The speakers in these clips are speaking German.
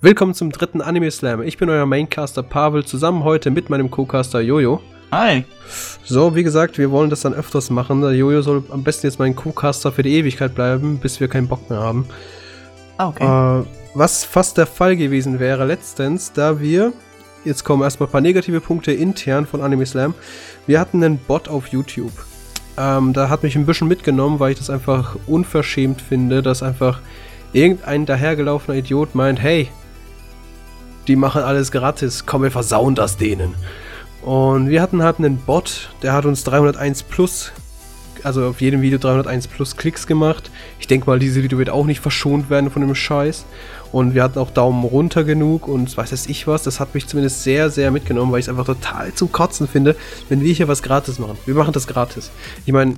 Willkommen zum dritten Anime Slam. Ich bin euer Maincaster Pavel, zusammen heute mit meinem Co-Caster Jojo. Hi. So, wie gesagt, wir wollen das dann öfters machen. Der Jojo soll am besten jetzt mein Co-Caster für die Ewigkeit bleiben, bis wir keinen Bock mehr haben. Ah, okay. Äh, was fast der Fall gewesen wäre letztens, da wir, jetzt kommen erstmal ein paar negative Punkte intern von Anime Slam. Wir hatten einen Bot auf YouTube. Ähm, da hat mich ein bisschen mitgenommen, weil ich das einfach unverschämt finde, dass einfach irgendein dahergelaufener Idiot meint, hey, die machen alles gratis, komm, wir versauen das denen. Und wir hatten halt einen Bot, der hat uns 301 plus, also auf jedem Video 301 plus Klicks gemacht. Ich denke mal, dieses Video wird auch nicht verschont werden von dem Scheiß. Und wir hatten auch Daumen runter genug und weiß es ich was. Das hat mich zumindest sehr, sehr mitgenommen, weil ich es einfach total zum Kotzen finde, wenn wir hier was gratis machen. Wir machen das gratis. Ich meine,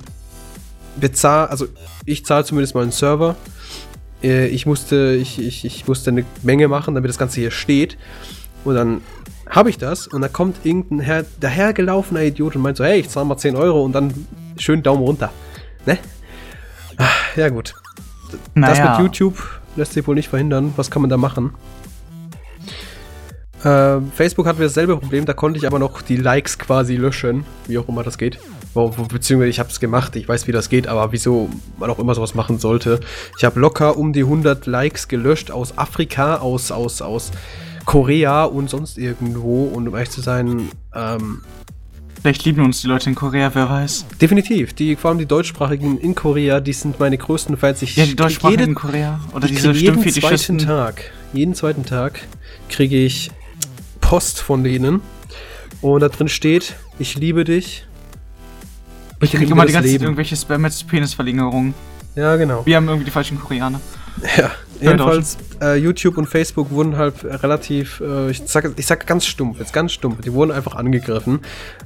zahlen, also ich zahle zumindest mal einen Server. Äh, ich musste, ich, ich, ich musste eine Menge machen, damit das Ganze hier steht. Und dann habe ich das und da kommt irgendein her, dahergelaufener Idiot und meint so, hey, ich zahle mal 10 Euro und dann schön Daumen runter. Ne? Ah, Ja gut. Das Naja. mit YouTube lässt sich wohl nicht verhindern. Was kann man da machen? Äh, Facebook hatten wir dasselbe Problem, da konnte ich aber noch die Likes quasi löschen, wie auch immer das geht. Beziehungsweise ich habe es gemacht, ich weiß, wie das geht, aber wieso man auch immer sowas machen sollte. Ich habe locker um die 100 Likes gelöscht aus Afrika, aus, aus, aus Korea und sonst irgendwo. Und um ehrlich zu sein, ähm, Vielleicht lieben uns die Leute in Korea, wer weiß. definitiv, die, vor allem die deutschsprachigen in Korea, die sind meine größten Fans. Ich Ja, die Deutschsprachigen jede- in Korea. Oder ich diese jeden zweiten. Tag, jeden zweiten Tag kriege ich Post von denen und da drin steht, ich liebe dich. Ich kriege immer die ganze Zeit irgendwelche Spam Penisverlängerungen. Ja, genau. Wir haben irgendwie die falschen Koreaner. Ja, jedenfalls äh, YouTube und Facebook wurden halt relativ, äh, ich sag, ich sag ganz stumpf, jetzt ganz stumpf, die wurden einfach angegriffen.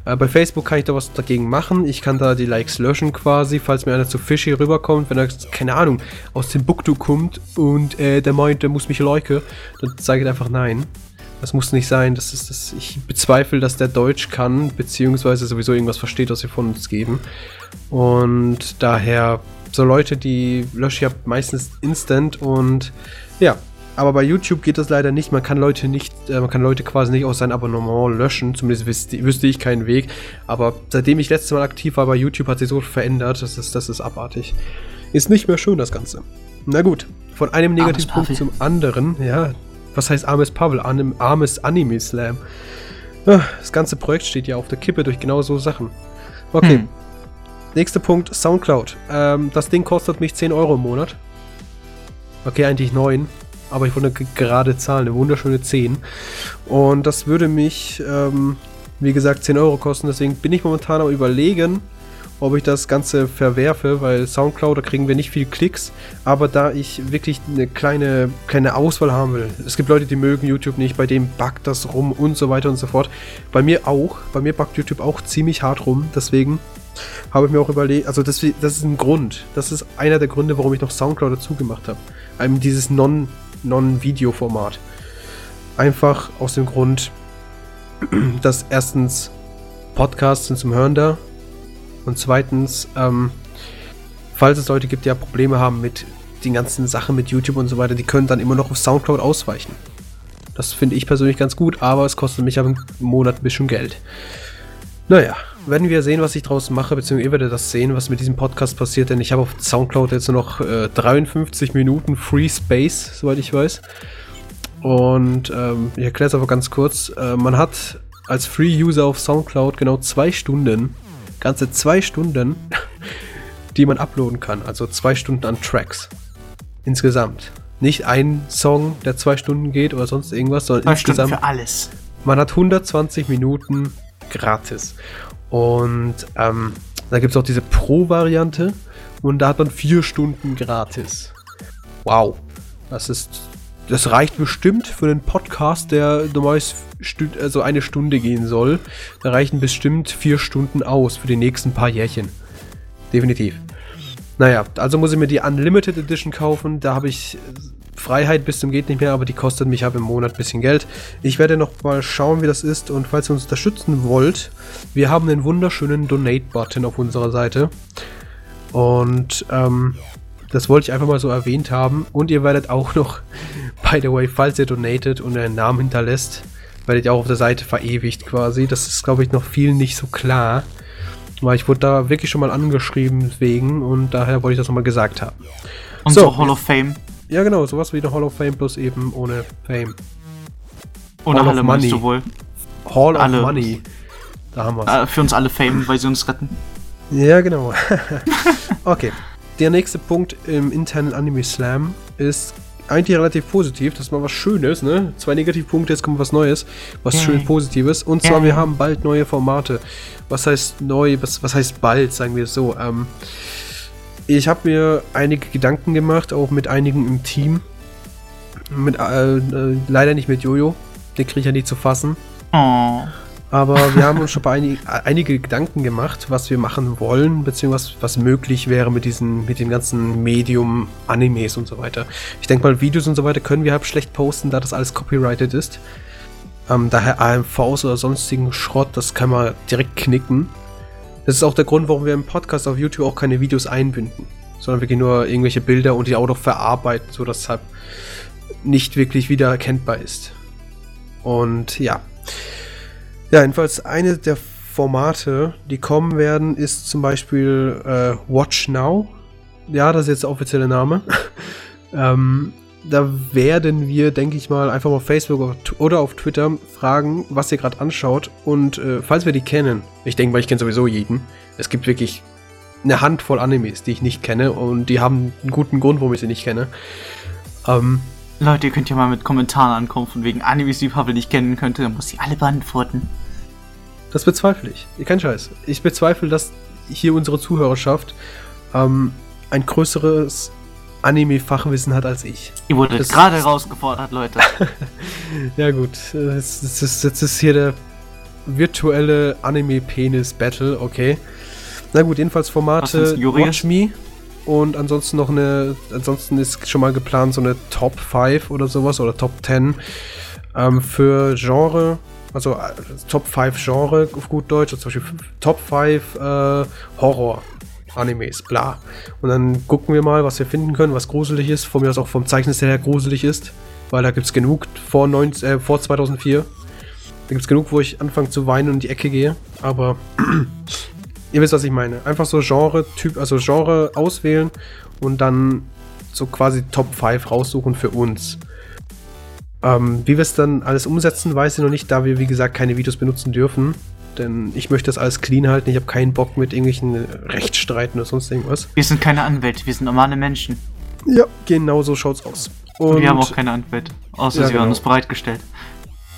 Äh, bei Facebook kann ich da was dagegen machen. Ich kann da die Likes löschen quasi, falls mir einer zu fishy rüberkommt, wenn er, keine Ahnung, aus Timbuktu kommt und äh, der meint, der muss mich liken, dann sage ich einfach nein. Das muss nicht sein. Das ist das. Ich bezweifle, dass der Deutsch kann, beziehungsweise sowieso irgendwas versteht, was sie von uns geben. Und daher, so Leute, die lösche ich ab meistens instant und ja. Aber bei YouTube geht das leider nicht. Man kann Leute nicht, äh, man kann Leute quasi nicht aus seinem Abonnement löschen. Zumindest wüsste, wüsste ich keinen Weg. Aber seitdem ich letztes Mal aktiv war bei YouTube, hat sich so verändert. Das ist, das ist abartig. Ist nicht mehr schön, das Ganze. Na gut. Von einem Negativpunkt zum anderen. Ja. Was heißt armes Pavel? Anim, armes Anime Slam. Ah, Das ganze Projekt steht ja auf der Kippe durch genau so Sachen. Okay. Hm. Nächster Punkt, Soundcloud. Ähm, das Ding kostet mich 10 Euro im Monat. Okay, eigentlich 9. Aber ich wollte eine gerade Zahl, eine wunderschöne 10. Und das würde mich, ähm, wie gesagt, 10 Euro kosten. Deswegen bin ich momentan am überlegen, ob ich das Ganze verwerfe, weil Soundcloud, da kriegen wir nicht viel Klicks. Aber da ich wirklich eine kleine, kleine Auswahl haben will. Es gibt Leute, die mögen YouTube nicht, bei denen backt das rum und so weiter und so fort. Bei mir auch. Bei mir backt YouTube auch ziemlich hart rum. Deswegen habe ich mir auch überlegt, also das, das ist ein Grund. Das ist einer der Gründe, warum ich noch Soundcloud dazu gemacht habe. Einem dieses Non- Non-Video-Format. Einfach aus dem Grund, dass erstens Podcasts sind zum Hören da und zweitens, ähm, falls es Leute gibt, die ja Probleme haben mit den ganzen Sachen mit YouTube und so weiter, die können dann immer noch auf Soundcloud ausweichen. Das finde ich persönlich ganz gut, aber es kostet mich im Monat ein bisschen Geld. Naja, werden wir sehen, was ich draus mache, beziehungsweise ihr werdet das sehen, was mit diesem Podcast passiert, denn ich habe auf Soundcloud jetzt nur noch äh, 53 Minuten Free Space, soweit ich weiß. Und ähm, ich erkläre es aber ganz kurz. Äh, man hat als Free-User auf Soundcloud genau zwei Stunden, ganze zwei Stunden, die man uploaden kann. Also zwei Stunden an Tracks. Insgesamt. Nicht ein Song, der zwei Stunden geht oder sonst irgendwas, sondern Zwei Stunden insgesamt für alles. man hat 120 Minuten gratis. Und ähm, da gibt es auch diese Pro-Variante und da hat man vier Stunden gratis. Wow. Das ist. Das reicht bestimmt für einen Podcast, der normalerweise also eine Stunde gehen soll. Da reichen bestimmt vier Stunden aus für die nächsten paar Jährchen. Definitiv. Naja, also muss ich mir die Unlimited Edition kaufen. Da habe ich äh, Freiheit bis zum geht nicht mehr, aber die kostet mich ab im Monat ein bisschen Geld. Ich werde noch mal schauen, wie das ist und falls ihr uns unterstützen wollt, wir haben einen wunderschönen Donate-Button auf unserer Seite. Und ähm, Das wollte ich einfach mal so erwähnt haben. Und ihr werdet auch noch, by the way, falls ihr donatet und einen Namen hinterlässt, werdet ihr auch auf der Seite verewigt quasi. Das ist, glaube ich, noch vielen nicht so klar. Weil ich wurde da wirklich schon mal angeschrieben wegen und daher wollte ich das nochmal gesagt haben. Und So. so Hall of Fame. Ja, genau, sowas wie eine Hall of Fame plus eben ohne Fame. Oder Hall of Halle meinst Money. du wohl. Hall Alle. of Money. Da haben wir Äh, für uns alle Fame, weil sie uns retten. Ja, genau. okay. Der nächste Punkt im internen Anime Slam ist eigentlich relativ positiv. Das ist mal was Schönes, ne? Zwei Negativpunkte, jetzt kommt was Neues. Was Yay. schön Positives. Und zwar, Yay. wir haben bald neue Formate. Was heißt neu? Was, was heißt bald, sagen wir es so? Ähm, ich habe mir einige Gedanken gemacht, auch mit einigen im Team. Mit, äh, äh, leider nicht mit Jojo. Den kriege ich ja nicht zu fassen. Oh. Aber wir haben uns schon bei einig, einige Gedanken gemacht, was wir machen wollen, beziehungsweise was möglich wäre mit diesen, mit den ganzen Medium, Animes und so weiter. Ich denke mal, Videos und so weiter können wir halt schlecht posten, da das alles copyrighted ist. Ähm, daher AMVs oder sonstigen Schrott, das kann man direkt knicken. Das ist auch der Grund, warum wir im Podcast auf YouTube auch keine Videos einbinden, sondern wirklich nur irgendwelche Bilder und die auch noch verarbeiten, sodass es halt nicht wirklich wieder erkennbar ist. Und ja. Ja, jedenfalls eine der Formate, die kommen werden, ist zum Beispiel äh, Watch Now. Ja, das ist jetzt der offizielle Name. ähm, da werden wir, denke ich mal, einfach mal auf Facebook oder auf Twitter fragen, was ihr gerade anschaut. Und äh, falls wir die kennen, ich denke mal, ich kenne sowieso jeden. Es gibt wirklich eine Handvoll Animes, die ich nicht kenne und die haben einen guten Grund, warum ich sie nicht kenne. Ähm, Leute, ihr könnt ja mal mit Kommentaren ankommen, von wegen Animes, die Pavel nicht kennen könnte, dann muss sie alle beantworten. Das bezweifle ich. Kein Scheiß. Ich bezweifle, dass hier unsere Zuhörerschaft ähm, ein größeres Anime-Fachwissen hat als ich. Ihr wurdet Das- gerade herausgefordert, Leute. Ja gut, äh, jetzt, ist, jetzt ist hier der virtuelle Anime-Penis-Battle, okay. Na gut, jedenfalls Formate Jurius? Watch Me und ansonsten noch eine, ansonsten ist schon mal geplant so eine Top 5 oder sowas oder Top 10 ähm, für Genre, also Top 5 Genre auf gut Deutsch, also zum Beispiel Top 5 äh, Horror. Animes, bla. Und dann gucken wir mal, was wir finden können, was gruselig ist. Von mir aus auch vom Zeichenstil her gruselig ist. Weil da gibt es genug vor, 19, äh, vor 2004. Da gibt es genug, wo ich anfange zu weinen und in die Ecke gehe. Aber ihr wisst, was ich meine. Einfach so Genre-Typ, also Genre auswählen und dann so quasi Top 5 raussuchen für uns. Ähm, wie wir es dann alles umsetzen, weiß ich noch nicht, da wir, wie gesagt, keine Videos benutzen dürfen. Denn ich möchte das alles clean halten. Ich habe keinen Bock mit irgendwelchen Rechtsstreiten oder sonst irgendwas. Wir sind keine Anwälte, wir sind normale Menschen. Ja, genau so schaut's aus. Und wir haben auch keine Anwälte. Außer Ja, sie haben genau. uns bereitgestellt.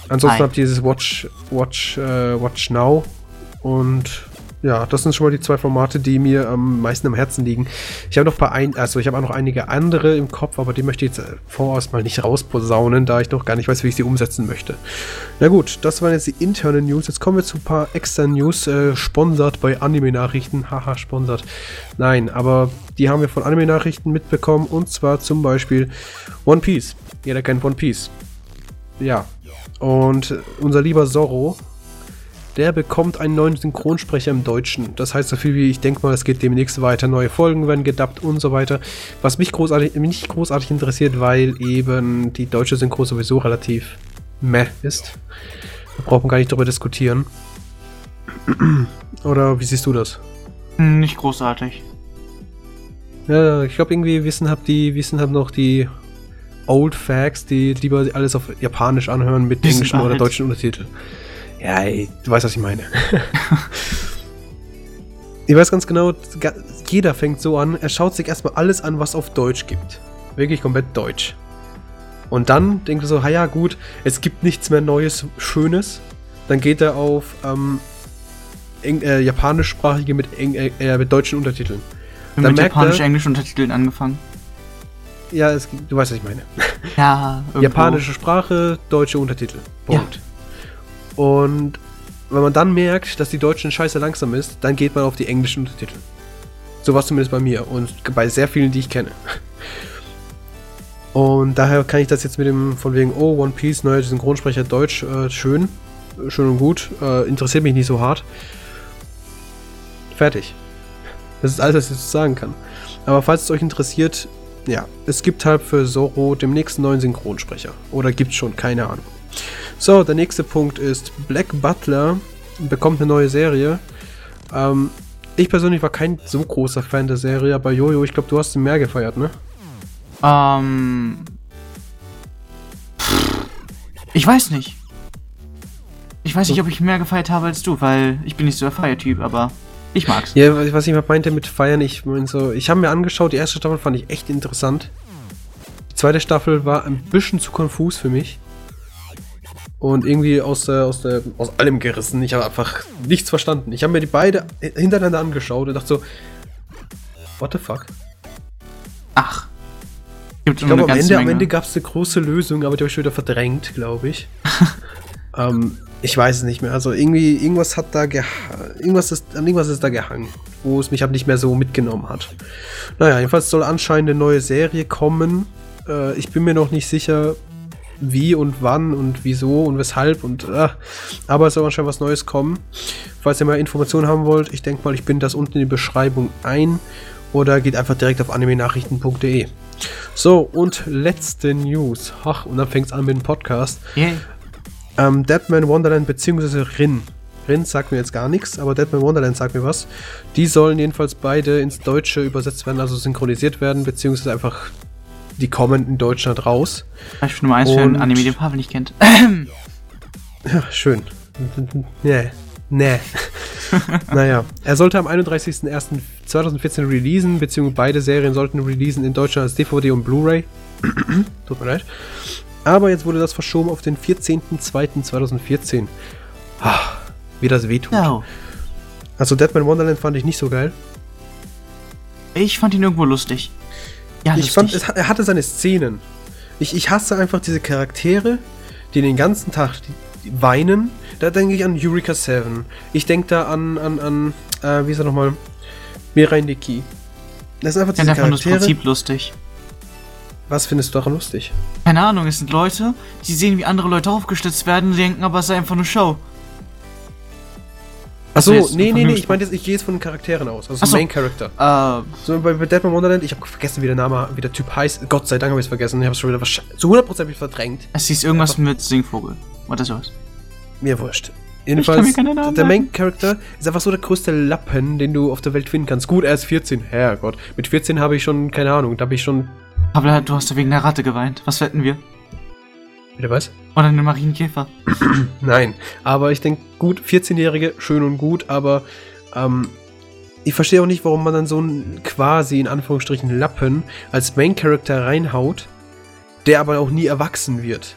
ansonsten Nein. habt ihr dieses Watch, Watch, äh, Watch Now. Und ja, das sind schon mal die zwei Formate, die mir am meisten am Herzen liegen. Ich habe noch paar ein, also ich habe auch noch einige andere im Kopf, aber die möchte ich jetzt äh, voraus mal nicht rausposaunen, da ich noch gar nicht weiß, wie ich sie umsetzen möchte. Na gut, das waren jetzt die internen News. Jetzt kommen wir zu ein paar externen News, äh, sponsert bei Anime-Nachrichten. Haha, sponsert. Nein, aber die haben wir von Anime-Nachrichten mitbekommen und zwar zum Beispiel One Piece. Jeder kennt One Piece. Ja. Und unser lieber Zorro, der bekommt einen neuen Synchronsprecher im Deutschen. Das heißt so viel wie, ich denke mal, es geht demnächst weiter, neue Folgen werden gedubbt und so weiter. Was mich großartig, nicht großartig interessiert, weil eben die deutsche Synchro sowieso relativ meh ist. Da braucht man gar nicht drüber diskutieren. Oder wie siehst du das? Nicht großartig. Ja, ich glaube irgendwie wissen hab die, wissen hab noch die Old Facts, die lieber alles auf Japanisch anhören mit englischen oder alt. deutschen Untertiteln. Ja, ey, du weißt, was ich meine. ich weiß ganz genau, jeder fängt so an, er schaut sich erstmal alles an, was auf Deutsch gibt. Wirklich komplett deutsch. Und dann denkt er so, ha ja, gut, es gibt nichts mehr Neues, Schönes. Dann geht er auf ähm, Eng äh, japanischsprachige mit, eng äh, mit deutschen Untertiteln. Wir Dann haben mit japanisch-englischen Untertiteln angefangen. Ja, es, du weißt, was ich meine. Ja, irgendwo. Japanische Sprache, deutsche Untertitel. Punkt. Und wenn man dann merkt, dass die deutschen Scheiße langsam ist, dann geht man auf die englischen Untertitel. So war es zumindest bei mir und bei sehr vielen, die ich kenne. Und daher kann ich das jetzt mit dem von wegen, oh, One Piece, neuer Synchronsprecher Deutsch, äh, schön, schön und gut, äh, interessiert mich nicht so hart. Fertig. Das ist alles, was ich dazu sagen kann. Aber falls es euch interessiert, ja, es gibt halt für Zoro demnächst einen neuen Synchronsprecher. Oder gibt schon, keine Ahnung. So, der nächste Punkt ist Black Butler bekommt eine neue Serie. Ähm, ich persönlich war kein so großer Fan der Serie, aber Jojo, ich glaube, du hast sie mehr gefeiert, ne? Ähm. Ich weiß nicht. Ich weiß nicht, ob ich mehr gefeiert habe als du, weil ich bin nicht so der Feiertyp, aber ich mag's. Ja, was ich meinte mit feiern, ich mein so, ich habe mir angeschaut, die erste Staffel fand ich echt interessant. Die zweite Staffel war ein bisschen zu konfus für mich. Und irgendwie aus, der, aus, der, aus allem gerissen. Ich habe einfach nichts verstanden. Ich habe mir die beide hintereinander angeschaut und dachte so, what the fuck? Ach. Gibt ich glaube, am Ende, am Ende gab es eine große Lösung, aber die habe ich wieder verdrängt, glaube ich. ähm, ich weiß es nicht mehr. Also irgendwie, irgendwas hat da irgendwas ist, an irgendwas ist da gehangen, wo es mich halt nicht mehr so mitgenommen hat. Naja, jedenfalls soll anscheinend eine neue Serie kommen. Äh, ich bin mir noch nicht sicher, wie und wann und wieso und weshalb und äh, aber es soll anscheinend was Neues kommen. Falls ihr mal Informationen haben wollt, ich denke mal, ich bin das unten in die Beschreibung ein oder geht einfach direkt auf animenachrichten.de. So, und letzte News. Ach, und dann fängt es an mit dem Podcast. Yeah. Ähm, Deadman Wonderland bzw. Rin. Rin sagt mir jetzt gar nichts, aber Deadman Wonderland sagt mir was. Die sollen jedenfalls beide ins Deutsche übersetzt werden, also synchronisiert werden, beziehungsweise einfach die kommen in Deutschland raus. Beispiel Nummer 1 für einen Anime, den Pavel nicht kennt. ja, schön. Nee. Nee. naja, er sollte am 31.01.2014 releasen, beziehungsweise beide Serien sollten releasen in Deutschland als DVD und Blu-ray. Tut mir leid. Aber jetzt wurde das verschoben auf den 14.02.2014. Ah, wie das wehtut. No. Also Deadman Wonderland fand ich nicht so geil. Ich fand ihn irgendwo lustig. Ja, ich fand, es, er hatte seine Szenen. Ich, ich hasse einfach diese Charaktere, die den ganzen Tag weinen. Da denke ich an Eureka 7. Ich denke da an, an, an äh, wie ist er nochmal? Mirai Nikki. Das ist einfach diese ja, Charaktere. das Prinzip lustig. Was findest du daran lustig? Keine Ahnung, es sind Leute, die sehen, wie andere Leute aufgestützt werden denken, aber es sei einfach eine Show. Achso, nee, nee, nee, ich meine ich gehe jetzt von den Charakteren aus, also so. Main Character. Uh, so bei, Deadman Wonderland, ich habe vergessen, wie der Name, wie der Typ heißt. Gott sei Dank habe ich es vergessen, ich habe es schon wieder zu 100% verdrängt. Es hieß irgendwas Einfach. mit Singvogel. Oder sowas. Mir wurscht. Jedenfalls, der Main Character ist einfach so der größte Lappen, den du auf der Welt finden kannst. Gut, er ist 14, Herrgott. Mit 14 habe ich schon, keine Ahnung, da habe ich schon... Aber du hast ja wegen der Ratte geweint. Was wetten wir? Wieder was? Oder eine Marienkäfer. Nein, aber ich denke, gut, 14-Jährige, schön und gut, aber ähm, ich verstehe auch nicht, warum man dann so einen quasi in Anführungsstrichen Lappen als Main-Character reinhaut, der aber auch nie erwachsen wird.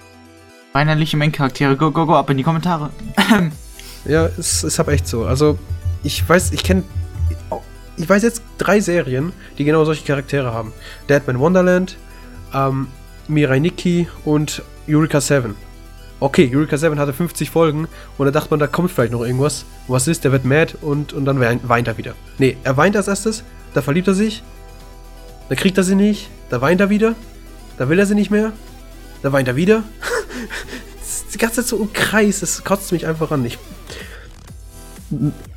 Weinerliche Main-Charaktere, go, go, go, ab in die Kommentare. ja, es ist aber echt so. Also, ich weiß, ich kenne. Ich weiß jetzt drei Serien, die genau solche Charaktere haben: Deadman Wonderland, ähm, Mirai Nikki und Eureka 7. Okay, Eureka 7 hatte 50 Folgen und da dachte man, da kommt vielleicht noch irgendwas. Was ist? Der wird mad und, und dann weint er wieder. Nee, er weint als erstes, da verliebt er sich, da kriegt er sie nicht, da weint er wieder, da will er sie nicht mehr, da weint er wieder. die ganze Zeit so im Kreis, das kotzt mich einfach an. Ich,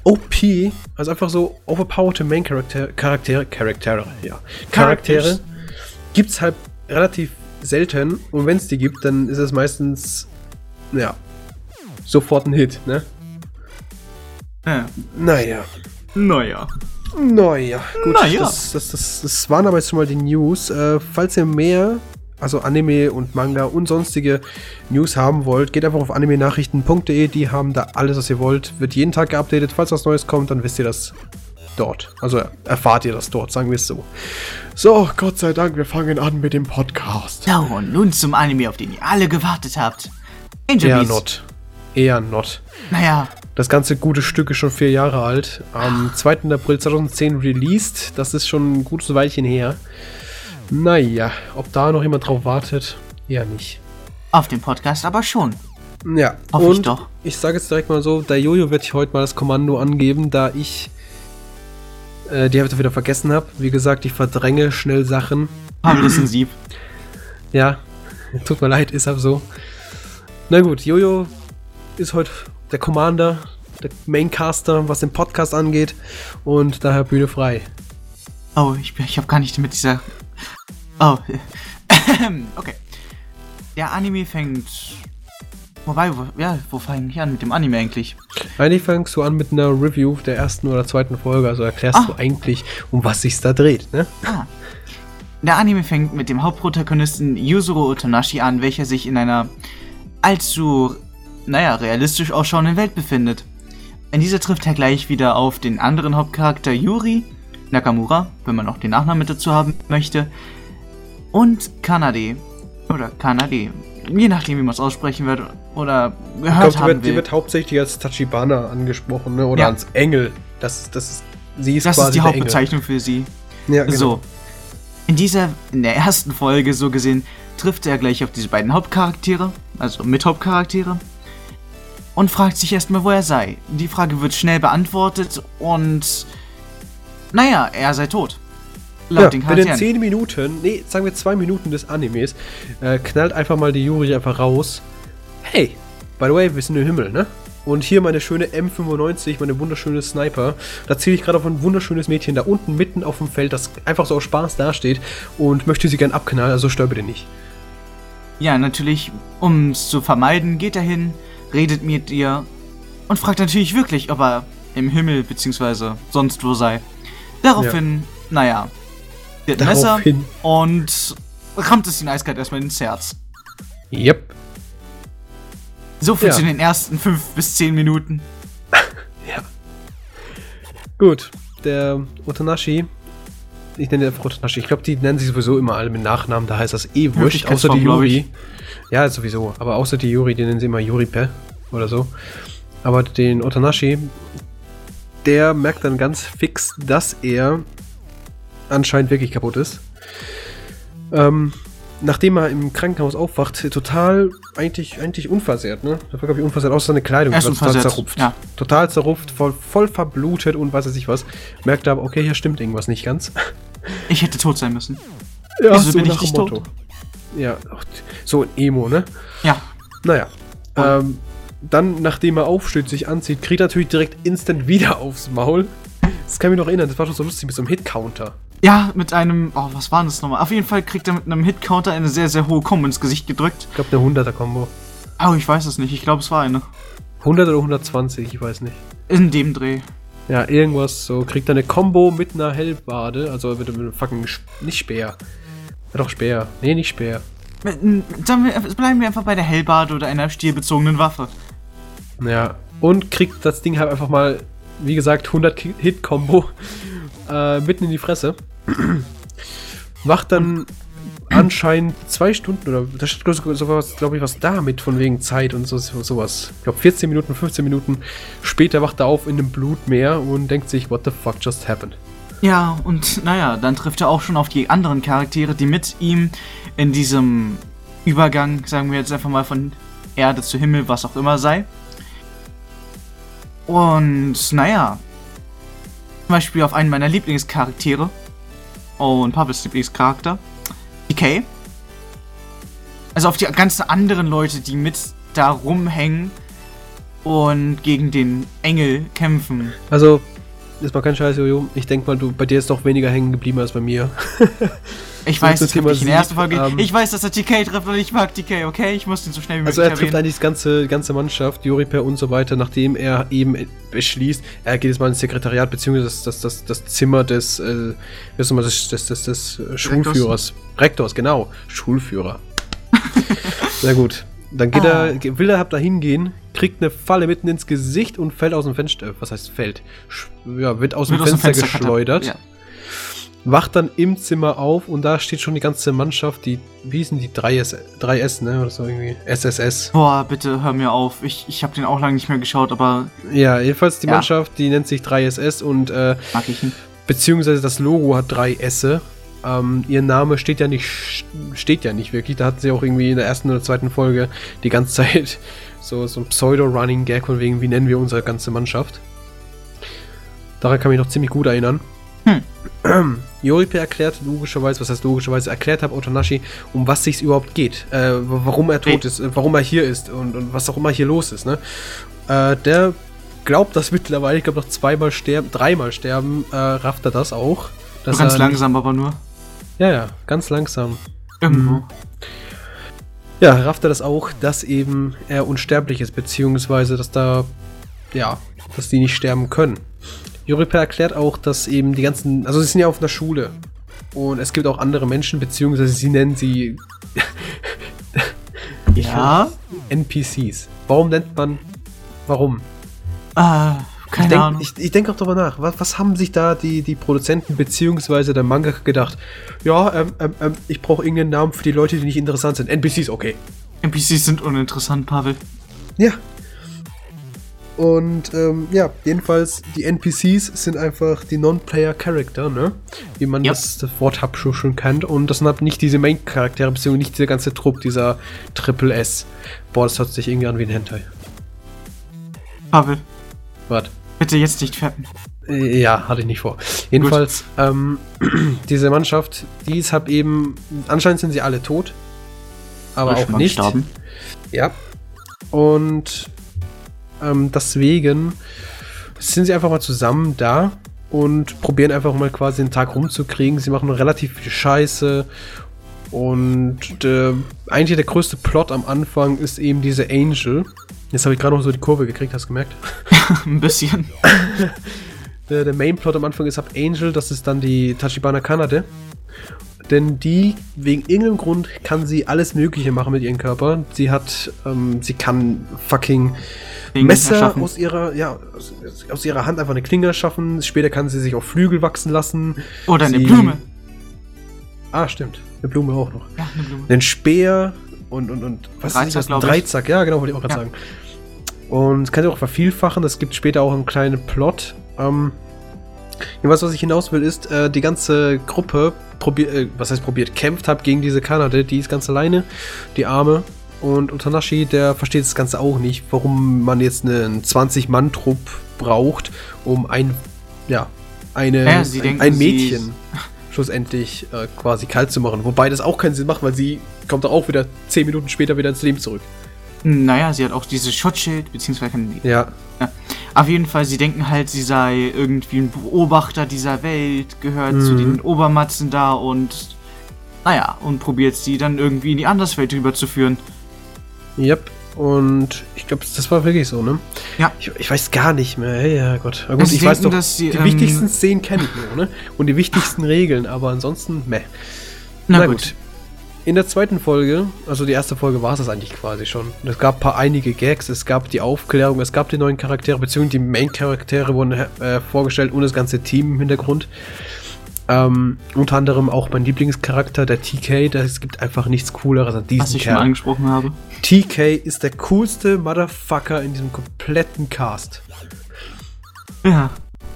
OP, also einfach so overpowered Main Charaktere, Charaktere, Charaktere, ja, Charaktere, gibt's halt relativ selten. Und wenn es die gibt, dann ist es meistens, ja, sofort ein Hit, ne? Ja. Naja. Naja. Naja, gut, naja. Das, das, das, das waren aber jetzt schon mal die News. Äh, falls ihr mehr, also Anime und Manga und sonstige News haben wollt, geht einfach auf animenachrichten.de, die haben da alles, was ihr wollt. Wird jeden Tag geupdatet. Falls was Neues kommt, dann wisst ihr das dort. Also erfahrt ihr das dort, sagen wir es so. So, Gott sei Dank, wir fangen an mit dem Podcast. Ja, und nun zum Anime, auf den ihr alle gewartet habt. Angel Eher Beats. not. Eher not. Naja. Das ganze gute Stück ist schon vier Jahre alt. Am 2. April 2010 released. Das ist schon ein gutes Weilchen her. Naja, ob da noch jemand drauf wartet, eher nicht. Auf dem Podcast aber schon. Ja, Hoffe und ich doch. Ich sage jetzt direkt mal so, der Jojo wird ich heute mal das Kommando angeben, da ich äh, die Hälfte wieder vergessen habe. Wie gesagt, ich verdränge schnell Sachen. Haben das ein Sieb. Ja, tut mir leid, ist aber so. Na gut, Jojo ist heute der Commander, der Maincaster, was den Podcast angeht. Und daher Bühne frei. Oh, ich, ich habe gar nicht mit dieser. Oh. okay. Der Anime fängt. Wobei, wo, ja, wo fange ich an mit dem Anime eigentlich? Eigentlich fängst du an mit einer Review der ersten oder zweiten Folge, also erklärst Ah. du eigentlich, um was sich da dreht, ne? Ah. Der Anime fängt mit dem Hauptprotagonisten Yuzuru Otonashi an, welcher sich in einer allzu, naja, realistisch ausschauenden Welt befindet. In dieser trifft er gleich wieder auf den anderen Hauptcharakter Yuri Nakamura, wenn man auch den Nachnamen mit dazu haben möchte, und Kanade. Oder Kanade. Je nachdem, wie man es aussprechen wird oder Ich gehört glaube, die, haben wird- die will. wird hauptsächlich als Tachibana angesprochen, ne? Oder Ja. als Engel. Das, das ist, sie ist Das quasi ist die Hauptbezeichnung für sie. Engel. Ja, genau. So. In dieser, in der ersten Folge so gesehen, trifft er gleich auf diese beiden Hauptcharaktere, also Mithauptcharaktere, und fragt sich erstmal, wo er sei. Die Frage wird schnell beantwortet und, naja, er sei tot. Laut Ja, den binnen Charakteren. 10 Minuten, nee, sagen wir 2 Minuten des Animes, äh, knallt einfach mal die Yuri einfach raus. Hey, by the way, wir sind im Himmel, ne? Und hier meine schöne M95, meine wunderschöne Sniper. Da ziele ich gerade auf ein wunderschönes Mädchen da unten mitten auf dem Feld, das einfach so aus Spaß dasteht und möchte sie gern abknallen, also stör bitte nicht. Ja, natürlich, um es zu vermeiden, geht er hin, redet mit ihr und fragt natürlich wirklich, ob er im Himmel bzw. sonst wo sei. Daraufhin, naja, wird ein Messer und rammt es ihn eiskalt erstmal ins Herz. Yep. So viel Ja. zu den ersten 5 bis 10 Minuten. Ja. Gut, der Otonashi, ich nenne den einfach Otonashi, ich glaube, die nennen sich sowieso immer alle mit Nachnamen, da heißt das eh wurscht, außer die Yuri. ich. Ja, sowieso, aber außer die Yuri, die nennen sie immer Yuripe oder so. Aber den Otonashi, der merkt dann ganz fix, dass er anscheinend wirklich kaputt ist. Ähm, nachdem er im Krankenhaus aufwacht, total eigentlich, eigentlich unversehrt, ne? Da war, glaube ich, unversehrt, außer seine Kleidung Er ist war total zerrupft. ja. Total zerrupft, voll, voll verblutet und weiß ich was. Merkt aber, okay, hier stimmt irgendwas nicht ganz. Ich hätte tot sein müssen. Ja, Wieso bin ich nicht tot? Ja, so ein Emo, ne? Ja. Naja. Ähm, dann, nachdem er aufsteht, sich anzieht, kriegt er natürlich direkt instant wieder aufs Maul. Das kann mich noch erinnern, das war schon so lustig mit so einem Hit-Counter. Ja, mit einem. Oh, was war das nochmal? Auf jeden Fall kriegt er mit einem Hit-Counter eine sehr, sehr hohe Combo ins Gesicht gedrückt. Ich glaube, eine 100er-Kombo. Oh, ich weiß es nicht. Ich glaube, es war eine. 100 oder 120, ich weiß nicht. In dem Dreh. Ja, irgendwas so. Kriegt er eine Combo mit einer Hellbade, also mit einem fucking. Sp nicht Speer. Ja, doch, Speer. Nee, nicht Speer. Mit, n- Sagen wir, bleiben wir einfach bei der Hellbade oder einer stilbezogenen Waffe. Ja. Und kriegt das Ding halt einfach mal, wie gesagt, 100 Ki- Hit-Kombo äh, mitten in die Fresse. Wacht dann anscheinend zwei Stunden oder da steht sowas, glaube ich, was da mit von wegen Zeit und so sowas. Ich glaube 14 Minuten, 15 Minuten später wacht er auf in einem Blutmeer und denkt sich, what the fuck just happened? Ja, und naja, dann trifft er auch schon auf die anderen Charaktere, die mit ihm in diesem Übergang, sagen wir jetzt einfach mal von Erde zu Himmel, was auch immer sei. Und naja, zum Beispiel auf einen meiner Lieblingscharaktere und Pavels Lieblingscharakter, DK. Also auf die ganzen anderen Leute, die mit da rumhängen und gegen den Engel kämpfen. Also, ist mal kein Scheiß, Jojo. Ich denke mal, du, bei dir ist doch weniger hängen geblieben als bei mir. Ich weiß, das Thema nicht in der ersten Folge. ähm, ich weiß, dass er TK trifft und ich mag TK, okay? Ich muss den so schnell wie möglich Also er trifft erwähnen. eigentlich die ganze, ganze Mannschaft, Juriper und so weiter, nachdem er eben beschließt, er geht jetzt mal ins Sekretariat, beziehungsweise das, das, das, das Zimmer des, äh, nochmal, des, des, des, des äh, Schulführers. Rektors, genau. Schulführer. Na gut. Dann geht Ah. er, will er da hingehen, kriegt eine Falle mitten ins Gesicht und fällt aus dem Fenster. Was heißt fällt? Ja, wird aus dem Wird aus dem Fenster, Fenster geschleudert. Ja. Wacht dann im Zimmer auf und da steht schon die ganze Mannschaft, die, wie hießen die 3S, 3S, ne? Oder so irgendwie. SSS. Boah, bitte hör mir auf. Ich, ich habe den auch lange nicht mehr geschaut, aber Ja, jedenfalls die Ja. Mannschaft, die nennt sich 3SS und äh, mag ich nicht. beziehungsweise das Logo hat drei S. Ähm, ihr Name steht ja nicht steht ja nicht wirklich. Da hatten sie auch irgendwie in der ersten oder zweiten Folge die ganze Zeit so, so ein Pseudo-Running-Gag von wegen, wie nennen wir unsere ganze Mannschaft. Daran kann ich mich noch ziemlich gut erinnern. Hm. Joripe erklärt logischerweise, was heißt logischerweise, erklärt hat Otonashi, um was sich überhaupt geht, äh, warum er tot ist, äh, warum er hier ist und, und was auch immer hier los ist. Ne? Äh, der glaubt das mittlerweile, ich glaube noch zweimal sterben, dreimal sterben, äh, rafft er das auch. dass ganz er langsam aber nur. Ja, ja, ganz langsam. Irgendwo. Mhm. Ja, rafft er das auch, dass eben er unsterblich ist, beziehungsweise dass da, ja, dass die nicht sterben können. Juriper erklärt auch, dass eben die ganzen, also sie sind ja auf einer Schule und es gibt auch andere Menschen, beziehungsweise sie nennen sie Ja? NPCs. Warum nennt man, warum? Ah, keine ich denk, Ahnung. Ich, ich denke auch darüber nach. Was, was haben sich da die, die Produzenten beziehungsweise der Manga gedacht? Ja, ähm, ähm, ähm, ich brauche irgendeinen Namen für die Leute, die nicht interessant sind. NPCs, okay. NPCs sind uninteressant, Pavel. Ja. Und ähm, ja, jedenfalls, die NPCs sind einfach die Non-Player-Character, ne? Wie man Ja. das, das Wort hab schon, schon kennt. Und das sind halt nicht diese Main-Charaktere, beziehungsweise nicht dieser ganze Trupp, dieser Triple S. Boah, das hört sich irgendwie an wie ein Hentai. Pavel, Warte. bitte jetzt nicht fertig. Äh, Ja, hatte ich nicht vor. Jedenfalls, ähm, diese Mannschaft, die ist halt eben, anscheinend sind sie alle tot, aber auch nicht. Gestorben. Ja. Und ähm, deswegen sind sie einfach mal zusammen da und probieren einfach mal quasi den Tag rumzukriegen. Sie machen relativ viel Scheiße. Und äh, eigentlich der größte Plot am Anfang ist eben diese Angel. Jetzt habe ich gerade noch so die Kurve gekriegt, hast du gemerkt? Ein bisschen. Der, der Main-Plot am Anfang ist ab Angel, das ist dann die Tachibana Kanade. Denn die, wegen irgendeinem Grund, kann sie alles Mögliche machen mit ihrem Körper. Sie hat, ähm, sie kann fucking Dinge Messer erschaffen. aus ihrer, ja, aus, aus ihrer Hand einfach eine Klinge erschaffen. Später kann sie sich auch Flügel wachsen lassen. Oder eine sie- Blume. Ah, stimmt. Eine Blume auch noch. Ja, eine Blume. einen Speer und, und, und was Dreizack, ist das? Dreizack, ja, genau, wollte ich auch gerade Ja. sagen. Und kann sich auch vervielfachen, es gibt später auch einen kleinen Plot. Ähm, jedenfalls, was ich hinaus will, ist, äh, die ganze Gruppe probiert, äh, was heißt probiert, kämpft hat gegen diese Kanade, die ist ganz alleine, die Arme. Und Utanashi, der versteht das Ganze auch nicht, warum man jetzt einen 20-Mann-Trupp braucht, um ein, ja, eine, Ja, ein, denken, ein Mädchen schlussendlich äh, quasi kalt zu machen. Wobei das auch keinen Sinn macht, weil sie kommt auch wieder 10 Minuten später wieder ins Leben zurück. Naja, sie hat auch dieses Schutzschild, beziehungsweise die. Ja, Auf jeden Fall, sie denken halt, sie sei irgendwie ein Beobachter dieser Welt, gehört zu Mhm. den Obermatzen da und. Naja, und probiert sie dann irgendwie in die Anderswelt rüberzuführen. yep. Und ich glaube, das war wirklich so, ne? Ja. Ich, ich weiß gar nicht mehr. Hey, ja Gott. Na Ja, gut, sie ich weiß denken, doch, dass sie, die ähm, wichtigsten Szenen kenne ich nur, ne? Und die wichtigsten Regeln, aber ansonsten, meh. Na, gut. In der zweiten Folge, also die erste Folge war es das eigentlich quasi schon. Es gab ein paar einige Gags, es gab die Aufklärung, es gab die neuen Charaktere, beziehungsweise die Main-Charaktere wurden äh, vorgestellt und das ganze Team im Hintergrund. Ähm, unter anderem auch mein Lieblingscharakter, der TK, da- es gibt einfach nichts cooleres an diesem Was ich schon Kerl. angesprochen habe. TK ist der coolste Motherfucker in diesem kompletten Cast. Ja,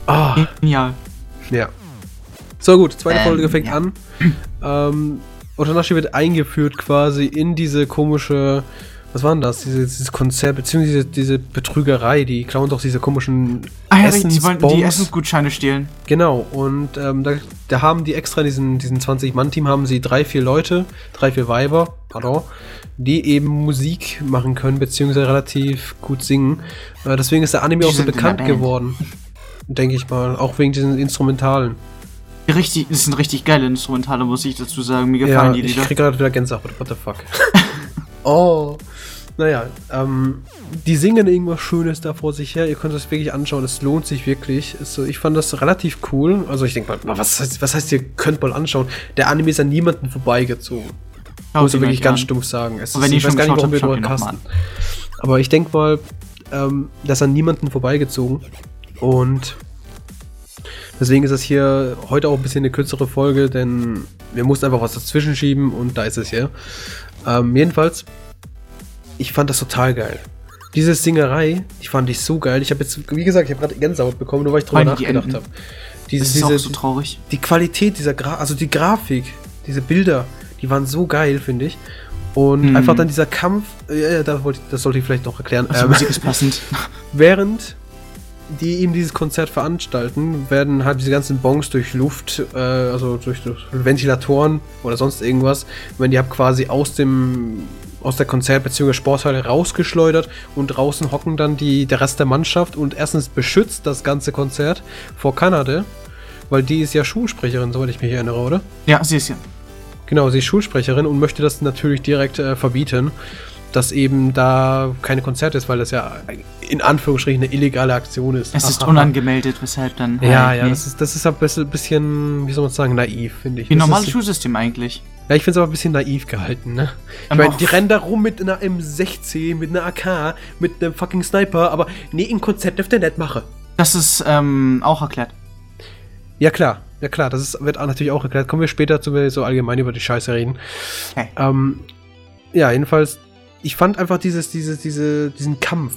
Ah, genial. ja. So gut, zweite Ähm, Folge fängt ja. an. Ähm, Otanashi wird eingeführt quasi in diese komische, was war denn das? Diese, dieses Konzert, beziehungsweise diese, diese Betrügerei, die klauen doch diese komischen Ah ja, sie wollten die. Essensgutscheine stehlen. Genau, und ähm, da, da haben die extra in diesen, diesen 20-Mann-Team haben sie drei, vier Leute, drei, vier Weiber, pardon, die eben Musik machen können, beziehungsweise relativ gut singen. Äh, deswegen ist der Anime Die auch so bekannt geworden. Denke ich mal. Auch wegen diesen Instrumentalen. Richtig, das sind richtig geile Instrumentale, muss ich dazu sagen. Mir Ja, gefallen die ich Lieder. krieg gerade wieder Gänsehaut. What the fuck? oh. Naja, ähm, die singen irgendwas Schönes da vor sich her. Ihr könnt das wirklich anschauen. Es lohnt sich wirklich. Ist so, ich fand das relativ cool. Also ich denke mal, was heißt, was heißt, ihr könnt mal anschauen? Der Anime ist an niemanden vorbeigezogen. Schaut muss ich wirklich ganz an. stumpf sagen. Es wenn ihr ich weiß gar nicht, warum wir drüber casten. Aber ich denke mal, ähm, das ist an niemanden vorbeigezogen. Und deswegen ist es hier heute auch ein bisschen eine kürzere Folge, denn wir mussten einfach was dazwischen schieben und da ist es hier. Ähm, jedenfalls, ich fand das total geil. Diese Singerei, die fand ich so geil. Ich habe jetzt, wie gesagt, ich habe gerade Gänsehaut bekommen, nur weil ich drüber die nachgedacht habe. Diese, Das ist diese, auch so traurig. die Qualität dieser Gra also die Grafik, diese Bilder, die waren so geil, finde ich. Und Hm. einfach dann dieser Kampf, äh, ja, da wollte das sollte ich vielleicht noch erklären. Also Ähm, Musik ist passend. während die eben dieses Konzert veranstalten, werden halt diese ganzen Bongs durch Luft, äh, also durch, durch Ventilatoren oder sonst irgendwas, wenn die halt quasi aus dem aus der Konzert- bzw. Sporthalle rausgeschleudert und draußen hocken dann die, der Rest der Mannschaft und erstens beschützt das ganze Konzert vor Kanada weil die ist ja Schulsprecherin, soweit ich mich erinnere, oder? Ja, sie ist ja. Genau, sie ist Schulsprecherin und möchte das natürlich direkt äh, verbieten, dass eben da keine Konzerte ist, weil das ja in Anführungsstrichen eine illegale Aktion ist. Es ist Ahaha. unangemeldet, weshalb dann. Ja, halt, ja, nee. das ist, das ist ein bisschen, wie soll man sagen, naiv, finde ich. Wie ein normales ist, Schulsystem eigentlich. Ja, ich finde es aber ein bisschen naiv gehalten, ne? Ich meine, die rennen da rum mit einer M16, mit einer AK, mit einem fucking Sniper, aber nee, ein Konzert dürft ihr nicht machen. Das ist ähm, auch erklärt. Ja, klar. Ja, klar, das ist, wird natürlich auch erklärt. Kommen wir später zu, wenn wir so allgemein über die Scheiße reden. Okay. Ähm, ja, jedenfalls, ich fand einfach dieses, dieses, diese, diesen Kampf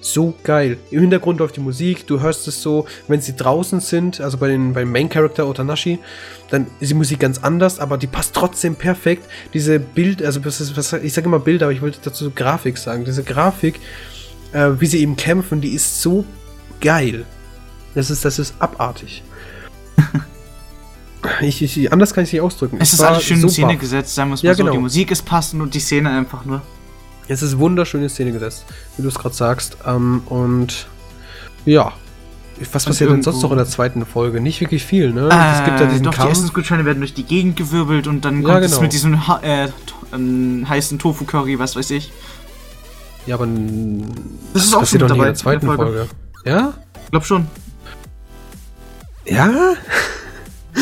so geil. Im Hintergrund läuft die Musik, du hörst es so, wenn sie draußen sind, also bei den, beim Main Character Otanashi, dann ist die Musik ganz anders, aber die passt trotzdem perfekt. Diese Bild, also was ist, was, ich sage immer Bilder, aber ich wollte dazu Grafik sagen. Diese Grafik, äh, wie sie eben kämpfen, die ist so geil. Das ist, das ist abartig. ich, ich, anders kann ich es nicht ausdrücken. Es ist alles schön in Szene gesetzt, sagen wir es mal Ja, so. genau. Die Musik ist passend und die Szene einfach nur. Es ist wunderschöne Szene gesetzt, wie du es gerade sagst. Ähm, und ja. Was passiert denn sonst noch in der zweiten Folge? Nicht wirklich viel, ne? Äh, es gibt ja diesen doch, die Kampf. Essensgutscheine werden durch die Gegend gewirbelt und dann Ja, kommt es genau. mit diesem ha äh, ähm, heißen Tofu-Curry, was weiß ich. Ja, aber Das ist auch passiert doch nicht in dabei der zweiten in der Folge. Folge. Ja? Glaub schon. Ja?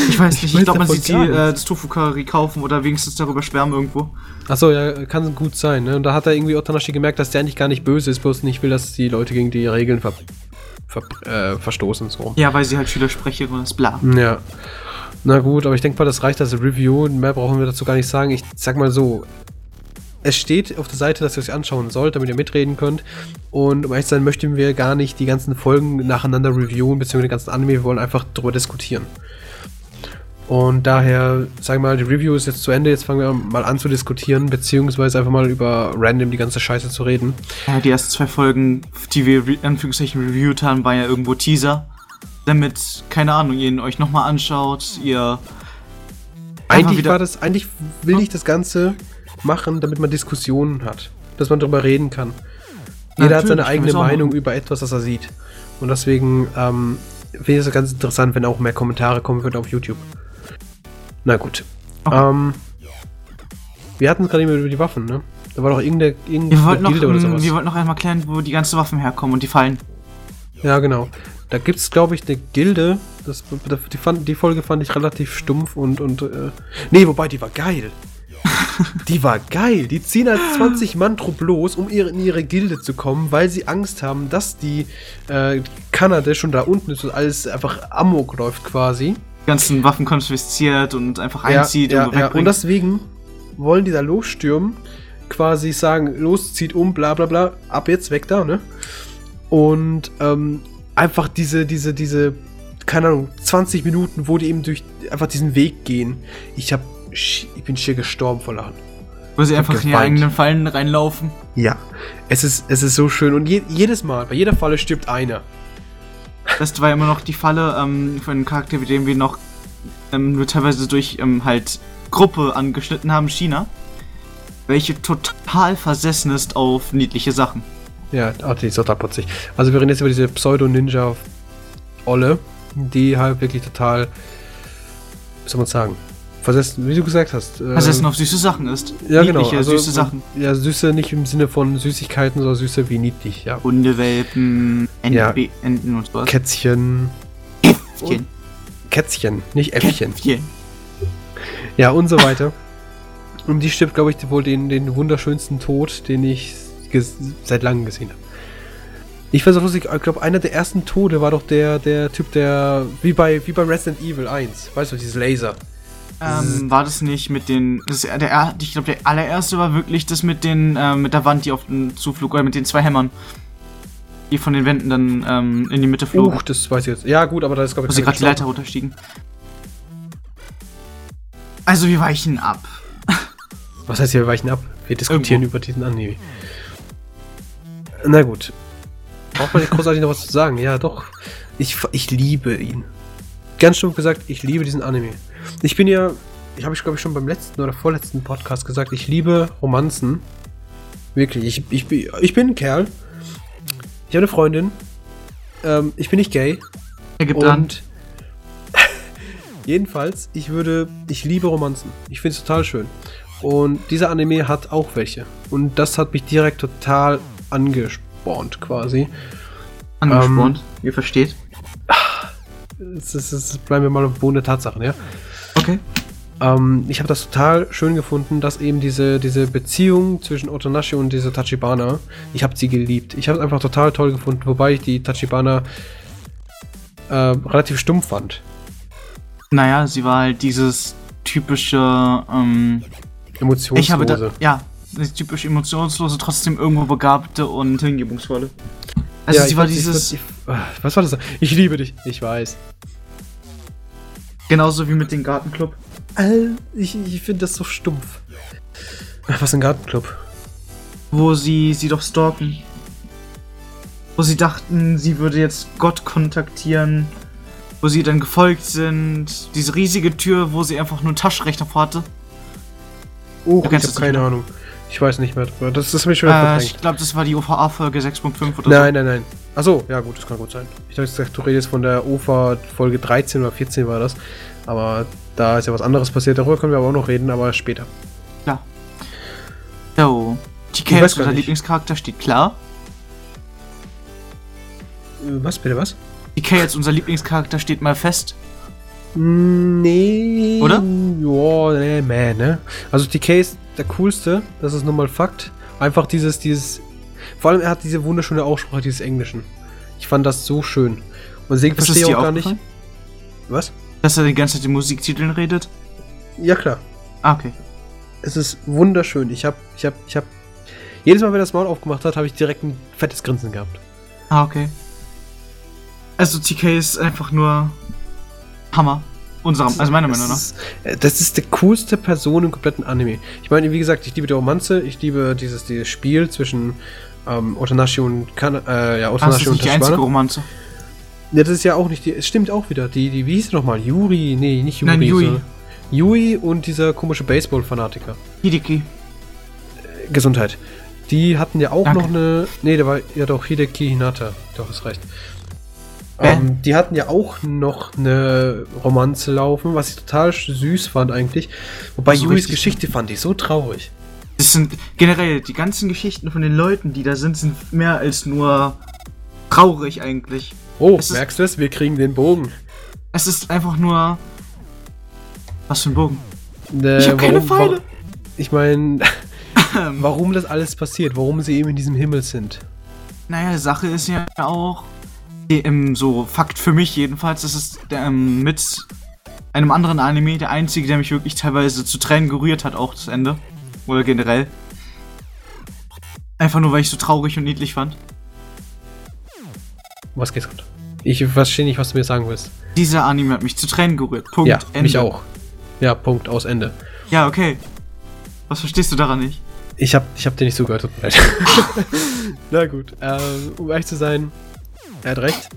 Ich weiß Ich nicht, weiß ich glaube, man sieht sie gar äh, das Tofu-Curry kaufen oder wenigstens darüber schwärmen irgendwo. Achso, ja, kann gut sein, ne? Und da hat er irgendwie Otanashi gemerkt, dass der eigentlich gar nicht böse ist, bloß nicht will, dass die Leute gegen die Regeln ver ver äh, verstoßen, so. Ja, weil sie halt Schülersprecherin ist, bla. Ja. Na gut, aber ich denke mal, das reicht als Review. Mehr brauchen wir dazu gar nicht sagen. Ich sag mal so. Es steht auf der Seite, dass ihr es anschauen sollt, damit ihr mitreden könnt. Und um ehrlich zu sein, möchten wir gar nicht die ganzen Folgen nacheinander reviewen, beziehungsweise die ganzen Anime. Wir wollen einfach drüber diskutieren. Und daher, sagen wir mal, die Review ist jetzt zu Ende. Jetzt fangen wir mal an zu diskutieren, beziehungsweise einfach mal über random die ganze Scheiße zu reden. Ja, die ersten zwei Folgen, die wir in Anführungszeichen reviewed haben, waren ja irgendwo Teaser. Damit, keine Ahnung, ihr ihn euch nochmal anschaut, ihr. Eigentlich war das, eigentlich will ich das Ganze machen, damit man Diskussionen hat. Dass man darüber reden kann. Jeder hat Natürlich, seine kann eigene Meinung über etwas, das er sieht. Und deswegen ähm, finde ich es ganz interessant, wenn auch mehr Kommentare kommen würden auf YouTube. Na gut. Okay. Ähm, wir hatten es gerade eben über die Waffen, ne? Da war doch irgendeine, Wir irgendeine wollten, noch, Gilde oder ähm, sowas. wir wollten noch einmal klären, wo die ganzen Waffen herkommen und die Fallen. Ja, genau. Da gibt es, glaube ich, eine Gilde. Das, die, fand, die Folge fand ich relativ stumpf und. und äh, nee, wobei, die war geil. die war geil. Die ziehen als 20 Mann Trupp los, um ihre, in ihre Gilde zu kommen, weil sie Angst haben, dass die äh, Kanada schon da unten ist und alles einfach Amok läuft quasi. Ganzen Waffen konfisziert und einfach einzieht ja, und ja, ja. wegbringt. Und deswegen wollen die da losstürmen, quasi sagen, los, zieht um, bla bla bla, ab jetzt, weg da, ne? Und ähm, einfach diese, diese, diese, keine Ahnung, 20 Minuten, wo die eben durch einfach diesen Weg gehen. Ich hab, ich bin schier gestorben vor Lachen. wo sie einfach in ihre eigenen Fallen reinlaufen. Ja. Es ist, es ist so schön. Und je, jedes Mal, bei jeder Falle stirbt einer. Das war immer noch die Falle ähm, für einen Charakter, mit dem wir noch ähm, nur teilweise durch ähm, halt Gruppe angeschnitten haben, China. Welche total versessen ist auf niedliche Sachen. Ja, oh, die ist total putzig. Also wir reden jetzt über diese Pseudo-Ninja-Olle, die halt wirklich total, wie soll man sagen, versessen, wie du gesagt hast. äh, Versessen auf süße Sachen ist. ja, genau. Niedliche, Also, süße Sachen. Ja, süße nicht im Sinne von Süßigkeiten, sondern süße wie niedlich, ja. Hundewelpen, Enten, Ja. Enten und sowas. Kätzchen. Äffchen. Kätzchen, nicht Äffchen. Käffchen. Ja, und so weiter. Und die stirbt, glaube ich, wohl den, den wunderschönsten Tod, den ich seit langem gesehen habe. Ich weiß auch lustig, ich glaube, einer der ersten Tode war doch der, der Typ, der, wie bei, wie bei Resident Evil 1, weißt du, dieses Laser. Ähm, war das nicht mit den. Das, der, ich glaube, der allererste war wirklich das mit den, ähm, mit der Wand, die auf den Zuflug, oder mit den zwei Hämmern. Die von den Wänden dann ähm, in die Mitte flogen. Uch, das weiß ich jetzt. Ja, gut, aber da ist, glaube wo ich, sie keiner gerade die Leiter runterstiegen. Also wir weichen ab. Was heißt hier, wir weichen ab? Wir diskutieren Irgendwo. über diesen Anime. Na gut. Braucht man nicht großartig noch was zu sagen? Ja, doch. Ich, ich liebe ihn. Ganz stumpf gesagt, ich liebe diesen Anime. Ich bin ja, ich habe ich glaube ich schon beim letzten oder vorletzten Podcast gesagt, ich liebe Romanzen. Wirklich, ich, ich, bin- ich bin ein Kerl. Ich habe eine Freundin. Ähm, ich bin nicht gay. Er gibt an. Jedenfalls, ich würde, ich liebe Romanzen. Ich finde es total schön. Und dieser Anime hat auch welche. Und das hat mich direkt total angespornt, quasi. Angespornt, ihr versteht. Es es ist, bleiben wir mal auf den Boden der Tatsachen, ja. Okay. Ähm, ich habe das total schön gefunden, dass eben diese, diese Beziehung zwischen Otonashi und dieser Tachibana, ich habe sie geliebt. Ich habe es einfach total toll gefunden, wobei ich die Tachibana äh, relativ stumpf fand. Naja, sie war halt dieses typische, ähm, Emotionslose. ich habe da, ja, das typisch emotionslose, trotzdem irgendwo begabte und hingebungsvolle. Also Ja, sie ich war ich- dieses, Ich, ah, was war das? Ich liebe dich. Ich weiß. Genauso wie mit dem Gartenclub. All, ich ich finde das so stumpf. Ach, was ein Gartenclub. wo sie sie doch stalken. Wo sie dachten, sie würde jetzt Gott kontaktieren. Wo sie dann gefolgt sind. Diese riesige Tür, wo sie einfach nur einen Taschenrechner vorhatte. Oh, ich habe es keine nicht, Ahnung. Ich weiß nicht mehr. Das ist mir schon wieder Äh, ich glaube, das war die OVA-Folge 6.5 oder Nein, nein, nein. Achso, ja gut, das kann gut sein. Ich dachte, gesagt, du redest von der OFA Folge 13 oder 14 war das. Aber da ist ja was anderes passiert. Darüber können wir aber auch noch reden, aber später. so. Ja. Jo. Ich TK gar unser. Lieblingscharakter steht klar. Äh, Was, bitte, was? TK als unser Lieblingscharakter steht mal fest. Nee. Oder? Ja, nee, man, ne? Also TK ist der coolste, das ist nun mal Fakt. Einfach dieses, dieses. Vor allem, er hat diese wunderschöne Aussprache dieses Englischen. Ich fand das so schön. Und deswegen verstehe ich auch gar nicht. Was? Dass er die ganze Zeit in Musiktiteln redet? Ja, klar. Ah, okay. Es ist wunderschön. Ich hab, ich hab, ich hab. Jedes Mal, wenn er das Maul aufgemacht hat, habe ich direkt ein fettes Grinsen gehabt. Ah, okay. Also TK ist einfach nur Hammer. Unserer, also meiner Meinung nach. Das ist die coolste Person im kompletten Anime. Ich meine, wie gesagt, ich liebe die Romanze, ich liebe dieses, dieses Spiel zwischen ähm, Otonashi und Kana, äh, ja, Ah, das Otonashi ist und nicht die einzige. Romanze. Ja, das ist ja auch nicht die. Es stimmt auch wieder. Die, die, wie hieß sie nochmal? Yuri? Nee, nicht Yuri. Nein, Yui. sondern Yui und dieser komische Baseball-Fanatiker. Hideki. Gesundheit. Die hatten ja auch Danke. noch eine. Nee, der war ja doch Hideki Hinata. Doch, ist recht. Ähm, die hatten ja auch noch eine Romanze laufen, was ich total süß fand eigentlich. Wobei Yuis Geschichte fand ich so traurig. Das sind generell die ganzen Geschichten von den Leuten, die da sind, sind mehr als nur traurig eigentlich. Oh, Es merkst du es? Wir kriegen den Bogen. Es ist einfach nur. Was für ein Bogen? Äh, Ich hab keine warum- Pfeile. warum- Ich meine, warum das alles passiert, warum sie eben in diesem Himmel sind. Naja, Sache ist ja auch. ähm, so Fakt für mich jedenfalls, das ist der, ähm, mit einem anderen Anime der einzige, der mich wirklich teilweise zu Tränen gerührt hat, auch das Ende. Oder generell. Einfach nur, weil ich so traurig und niedlich fand. Was geht's gerade? Ich verstehe nicht, was du mir sagen willst. Dieser Anime hat mich zu Tränen gerührt. Punkt. ja, Ende. mich auch. Ja, Punkt, aus Ende. Ja, okay. Was verstehst du daran nicht? Ich hab, ich hab dir nicht zugehört, tut mir leid. Na gut, ähm, um ehrlich zu sein, er hat recht.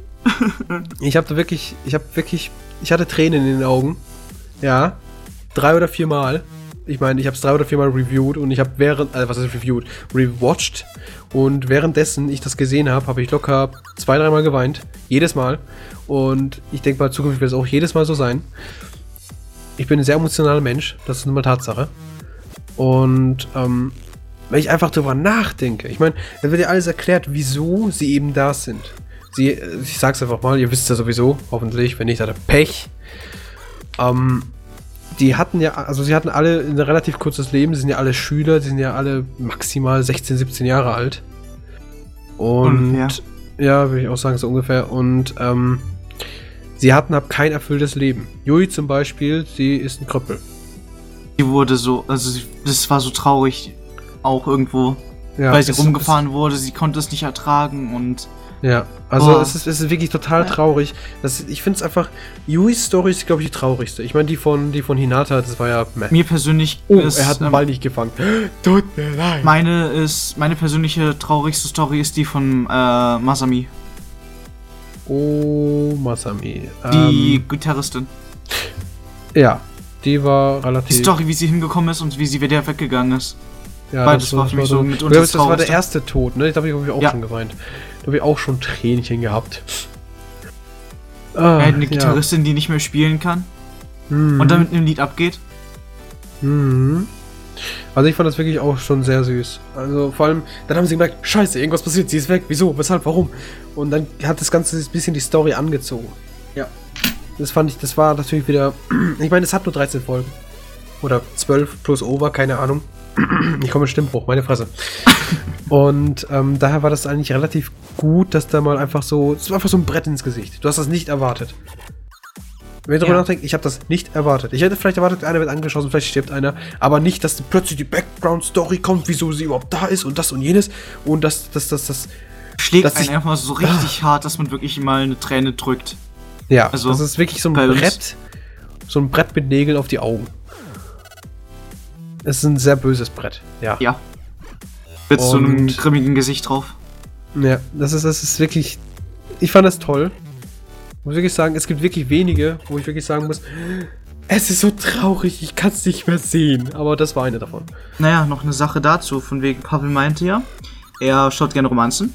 Ich hab da wirklich, ich hab wirklich, ich hatte Tränen in den Augen. Ja, drei oder vier Mal. Ich meine, ich habe es drei oder vier Mal reviewed und ich habe während, äh, was ist reviewed, rewatcht und währenddessen ich das gesehen habe, habe ich locker zwei, dreimal geweint, jedes Mal. Und ich denke mal, zukünftig wird es auch jedes Mal so sein. Ich bin ein sehr emotionaler Mensch, das ist nun mal Tatsache. Und ähm, wenn ich einfach drüber nachdenke, ich meine, da wird ja alles erklärt, wieso sie eben da sind. Sie, äh, ich sag's einfach mal, ihr wisst ja sowieso, hoffentlich, wenn nicht, hat er Pech. Ähm, die hatten ja, also sie hatten alle ein relativ kurzes Leben, sie sind ja alle Schüler, sie sind ja alle maximal 16, 17 Jahre alt. Und Ungefähr. ja, würde ich auch sagen, so ungefähr. Und ähm, sie hatten ab kein erfülltes Leben. Yui zum Beispiel, sie ist ein Krüppel. Die wurde so, also sie- das war so traurig auch irgendwo, Ja, weil sie rumgefahren wurde, sie konnte es nicht ertragen und Ja, also Oh. es, ist, es ist wirklich total Ja. traurig. Das, ich finde es einfach, Yuis Story ist, glaube ich, die traurigste. Ich meine, die von, die von Hinata, das war ja meh. mir persönlich Oh, ist, er hat den ähm, Ball nicht gefangen. Tut mir leid. meine ist, meine persönliche traurigste Story ist die von äh, Masami, Oh, Masami. die Ähm, Gitarristin. ja, die war Die relativ. Story, wie sie hingekommen ist und wie sie wieder weggegangen ist. ja, beides war für mich so Ich mitunter glaube, das das war der erste Tod, ne? Da habe ich, glaub ich, auch Ja. schon geweint. Habe ich auch schon Tränchen gehabt. Ja, Ah, eine Gitarristin, die nicht mehr spielen kann. Mhm. und dann mit einem Lied abgeht. Mhm. Also ich fand das wirklich auch schon sehr süß. Also vor allem, dann haben sie gemerkt, scheiße, irgendwas passiert, sie ist weg, wieso, weshalb, warum? Und dann hat das Ganze ein bisschen die Story angezogen. Ja. Das fand ich, das war natürlich wieder, ich meine, es hat nur 13 Folgen. Oder 12 plus over, keine Ahnung. Ich komme mit Stimmbruch, meine Fresse. Und ähm, daher war das eigentlich relativ gut, dass da mal einfach so, es war einfach so ein Brett ins Gesicht. Du hast das nicht erwartet. Wenn ich darüber Ja. nachdenke, ich habe das nicht erwartet. Ich hätte vielleicht erwartet, einer wird angeschossen, vielleicht stirbt einer, aber nicht, dass plötzlich die Background-Story kommt, wieso sie überhaupt da ist und das und jenes und das, das, das, das. Schlägt Dass einen ich- Ah. einfach so richtig hart, dass man wirklich mal eine Träne drückt. Ja, Also, das ist wirklich so ein uns- Brett, so ein Brett mit Nägeln auf die Augen. Es ist ein sehr böses Brett, ja. Ja. Mit so einem grimmigen Gesicht drauf. Ja, das ist, das ist wirklich. Ich fand das toll. Muss wirklich sagen, es gibt wirklich wenige, wo ich wirklich sagen muss, es ist so traurig, ich kann es nicht mehr sehen. Aber das war eine davon. Naja, noch eine Sache dazu, von wegen Pavel meinte ja, er schaut gerne Romanzen.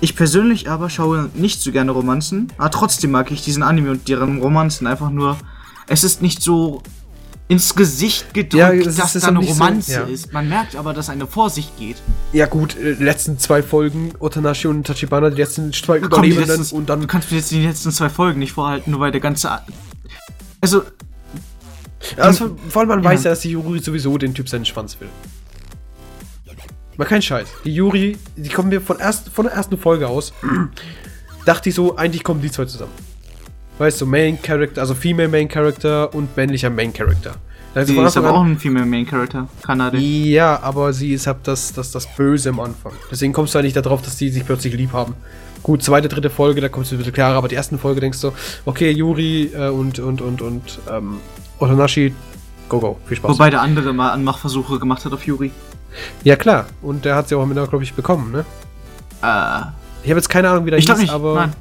Ich persönlich aber schaue nicht so gerne Romanzen, aber trotzdem mag ich diesen Anime und deren Romanzen einfach nur. Es ist nicht so ins Gesicht gedrückt, Ja, das dass da eine nicht so- Romanze ja. ist. Man merkt aber, dass eine vor sich geht. Ja, gut, äh, letzten zwei Folgen, Otanashi und Tachibana, die letzten zwei Komm, die Überlebenden letzten, und du dann. kannst mir jetzt die letzten zwei Folgen nicht vorhalten, nur weil der ganze. A- Also, Also, vor allem man Ja. weiß ja, dass die Juri sowieso den Typ seinen Schwanz will. Mal kein Scheiß. Die Juri, die kommen mir von, erst, von der ersten Folge aus. dachte ich so, eigentlich kommen die zwei zusammen. Weißt du, Main Character, also Female Main Character und männlicher Main Character. Also sie ist aber auch ein Female Main Character, Kanade. Ja, aber sie ist halt das, das, das Böse am Anfang. Deswegen kommst du ja nicht darauf, dass die sich plötzlich lieb haben. Gut, zweite, dritte Folge, da kommst du ein bisschen klarer, aber die ersten Folge denkst du, okay, Yuri äh, und, und, und, und, ähm, Otanashi, go, go, viel Spaß. Wobei der andere mal Anmachversuche gemacht hat auf Yuri. Ja, klar, und der hat sie auch am Ende, glaube ich, bekommen, ne? Äh, Ich habe jetzt keine Ahnung, wie der ich glaube hieß, nicht, aber, nein.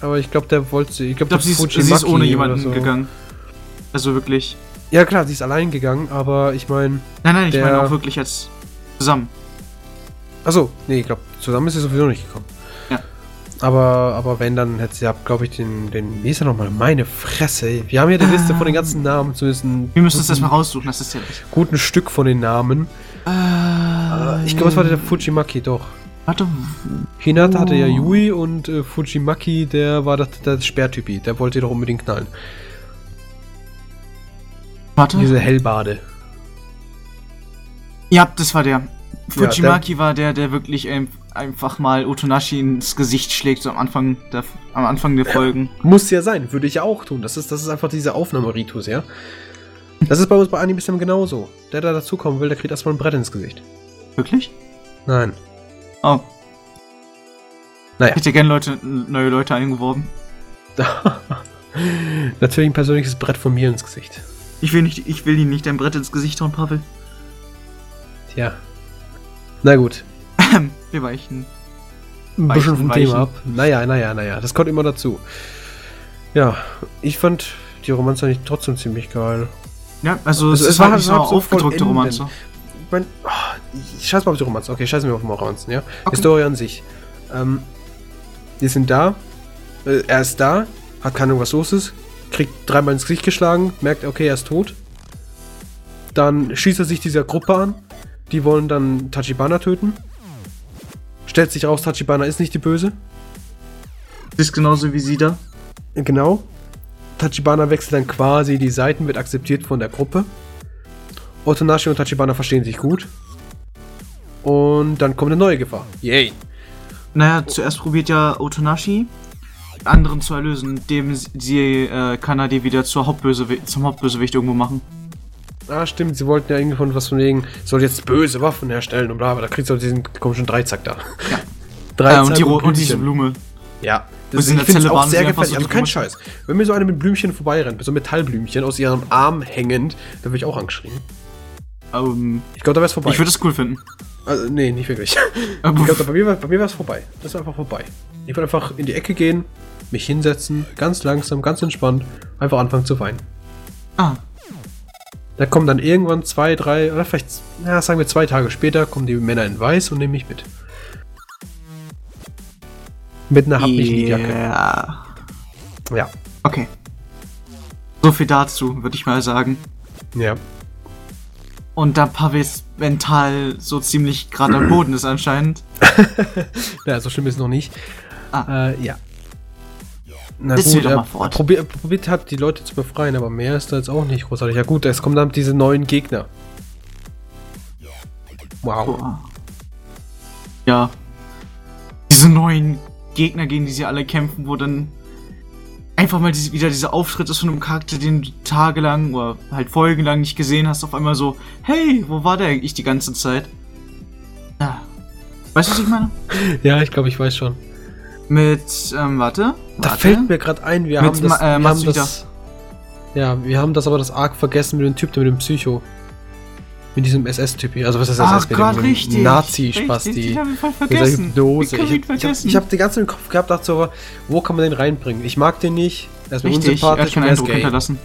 Aber ich glaube, der wollte sie, ich glaube, Ich glaube, sie, ist- sie ist ohne jemanden gegangen. Also wirklich. Ja, klar, sie ist allein gegangen, aber ich meine, Nein, nein, ich meine auch wirklich jetzt zusammen. achso, nee, ich glaube, zusammen ist sie sowieso nicht gekommen. Ja. Aber, aber wenn, dann hätte sie, glaube ich, den, den, wie ist er nochmal? Meine Fresse. Wir haben hier die Liste von den ganzen Namen, zumindest ein Wir müssen es guten, erstmal raussuchen, das ist ja nicht. guten Stück von den Namen. Äh, Ich glaube, es war der Fujimaki, doch. Warte. Hinata hatte ja Oh. Yui und äh, Fujimaki, der war das, der Sperrtypi. Der wollte doch unbedingt knallen. Warte. Diese Hellbade. Ja, das war der. der- Fujimaki war der, der wirklich ein, einfach mal Otonashi ins Gesicht schlägt, so am Anfang der, am Anfang der Folgen. Muss ja sein, würde ich ja auch tun. Das ist, das ist einfach dieser Aufnahmeritus, ja? Das ist bei uns bei Animes dann genauso. Der, der dazukommen will, der kriegt erstmal ein Brett ins Gesicht. Wirklich? Nein. Oh. Naja. Ich hätte gerne Leute, neue Leute eingeworben. Natürlich ein persönliches Brett von mir ins Gesicht. Ich will nicht, ich will ihnen nicht ein Brett ins Gesicht hauen, Pavel. Tja. Na gut. Wir weichen. Ein bisschen vom. Thema ab. Naja, naja, naja. Das kommt immer dazu. Ja, ich fand die Romanze eigentlich trotzdem ziemlich geil. Ja, also, Also es, es war halt so aufgedrückte. Romanze. Ich mein, ah, ich scheiß mal auf die Romanzen. Okay, scheißen wir auf die Romanzen, ja? Okay. Historie an sich. Ähm, die sind da. Äh, er ist da, hat keine Ahnung, was los ist. Kriegt dreimal ins Gesicht geschlagen, merkt, okay, er ist tot. Dann schießt er sich dieser Gruppe an. Die wollen dann Tachibana töten. Stellt sich raus, Tachibana ist nicht die Böse. Ist genauso wie sie da. Genau. Tachibana wechselt dann quasi die Seiten, wird akzeptiert von der Gruppe. Otonashi und Tachibana verstehen sich gut. Und dann kommt eine neue Gefahr. Yay. Naja, zuerst probiert ja Otonashi, anderen zu erlösen, indem sie äh, Kanadi wieder zur Hauptbösewi zum Hauptbösewicht irgendwo machen. Ah, stimmt, sie wollten ja irgendwie von was von wegen, soll jetzt böse Waffen herstellen und bla, aber da kriegst du diesen komischen Dreizack da. Ja. Dreizack Äh, und, die, Ro- und diese. Blume. Ja. Und Das, in ich finde es auch sehr gefährlich. so Also kein Scheiß. Wenn mir so eine mit Blümchen vorbeirennt, mit so Metallblümchen aus ihrem Arm hängend, dann würde ich auch angeschrien. Ähm, Ich glaube, da wäre es vorbei. ich würde es cool finden. also, nee, nicht wirklich. Ich glaube, bei mir, war- bei mir war es vorbei. Das war einfach vorbei. Ich würde einfach in die Ecke gehen, mich hinsetzen, ganz langsam, ganz entspannt, einfach anfangen zu weinen. ah, Da kommen dann irgendwann zwei, drei, oder vielleicht, ja, sagen wir zwei Tage später, kommen die Männer in Weiß und nehmen mich mit. Mit einer Hab mich Liedjacke. ja. Ja. Okay. So viel dazu, würde ich mal sagen. Ja. Und da Pavis mental so ziemlich gerade am Boden ist anscheinend. ja, so schlimm ist es noch nicht. Ah. Äh, ja. Na Setz gut, er mal fort. probiert, halt die Leute zu befreien, aber mehr ist da jetzt auch nicht großartig. Ja gut, es kommen dann diese neuen Gegner. Wow. Ja. Diese neuen Gegner, gegen die sie alle kämpfen, wo dann einfach mal diese, wieder dieser Auftritt ist von einem Charakter, den du tagelang oder halt folgenlang nicht gesehen hast, auf einmal so, hey, wo war der eigentlich die ganze Zeit? Ja. Weißt du, was ich meine? Ja, ich glaube, ich weiß schon. Mit, ähm, warte. Da warte. fällt mir gerade ein, wir Mit haben das, Ma- äh, wir haben das Ja, wir haben das aber das Arc vergessen mit dem Typ, da mit dem Psycho. Mit diesem SS-Typ. Also was ist das Ach Gott, richtig. Nazi-Spasti. Ich voll Mit der vergessen. Hypnose. Ich, ich ihn ich, hab, vergessen? ich hab die ganze Zeit im Kopf gehabt, dachte so, wo kann man den reinbringen? Ich mag den nicht. Er ist mir Richtig, er hat unsympathisch keinen er Eindruck gay. hinterlassen.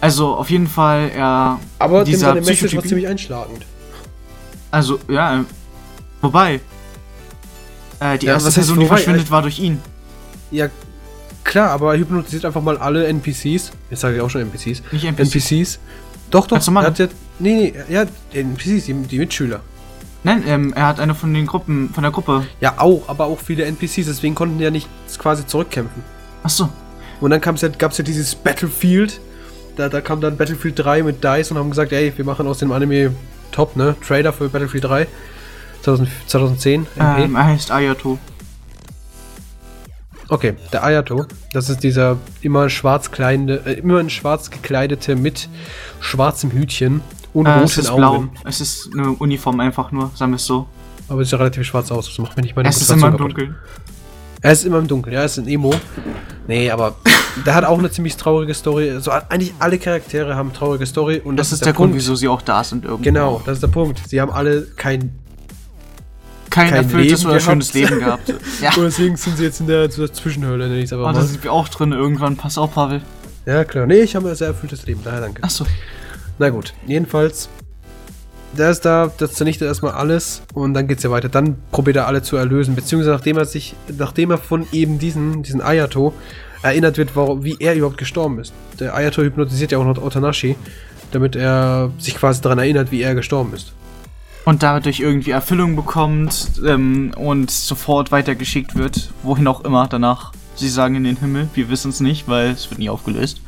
Also, auf jeden Fall, er. Aber dieser seine Message war ziemlich einschlagend. Also, ja, wobei. Äh, die Ja, erste Person, die verschwindet, war durch ihn. Ja, klar, aber er hypnotisiert einfach mal alle NPCs. Jetzt sage ich auch schon NPCs. Nicht NPC. NPCs. Doch, doch. Er hat ja, nee, nee, ja, die NPCs, die, die Mitschüler. Nein, ähm, er hat eine von den Gruppen, von der Gruppe. Ja, auch, aber auch viele NPCs, deswegen konnten die ja nicht quasi zurückkämpfen. Achso. Und dann kam's ja, gab es ja dieses Battlefield. Da, da kam dann Battlefield 3 mit DICE und haben gesagt, ey, wir machen aus dem Anime Top, ne? Trailer für Battlefield 3. 2000, 2010. MP. Ähm, er heißt Ayato. Okay, der Ayato, das ist dieser immer schwarz kleidende, äh, immer in schwarz gekleidete mit schwarzem Hütchen und Äh, es ist Augen. blau. Es ist eine Uniform einfach nur, sagen wir es so. Aber es sieht ja relativ schwarz aus, das macht mir nicht meine Es ist immer im Dunkeln. Er ist immer im Dunkeln, ja, er ist ein Emo. Nee, aber der hat auch eine ziemlich traurige Story. Also eigentlich alle Charaktere haben traurige Story und Das, ist der, Grund, wieso sie auch da sind irgendwo. Genau, das ist der Punkt. Sie haben alle kein. Kein, kein erfülltes Leben oder gehabt. schönes Leben gehabt. ja. Und deswegen sind sie jetzt in der, der Zwischenhöhle, nenne ich es einfach Oh, da sind wir auch drin irgendwann. Pass auf, Pavel. Ja, klar. Nee, ich habe ein sehr erfülltes Leben, daher danke. Achso. Na gut, jedenfalls. Der ist da, das zernichtet erstmal alles und dann geht's ja weiter. Dann probiert er alle zu erlösen, beziehungsweise nachdem er sich, nachdem er von eben diesen, diesen Ayato erinnert wird, warum, wie er überhaupt gestorben ist. Der Ayato hypnotisiert ja auch noch Otanashi, damit er sich quasi daran erinnert, wie er gestorben ist. Und dadurch irgendwie Erfüllung bekommt ähm, und sofort weitergeschickt wird. Wohin auch immer danach. Sie sagen in den Himmel. Wir wissen es nicht, weil es wird nie aufgelöst.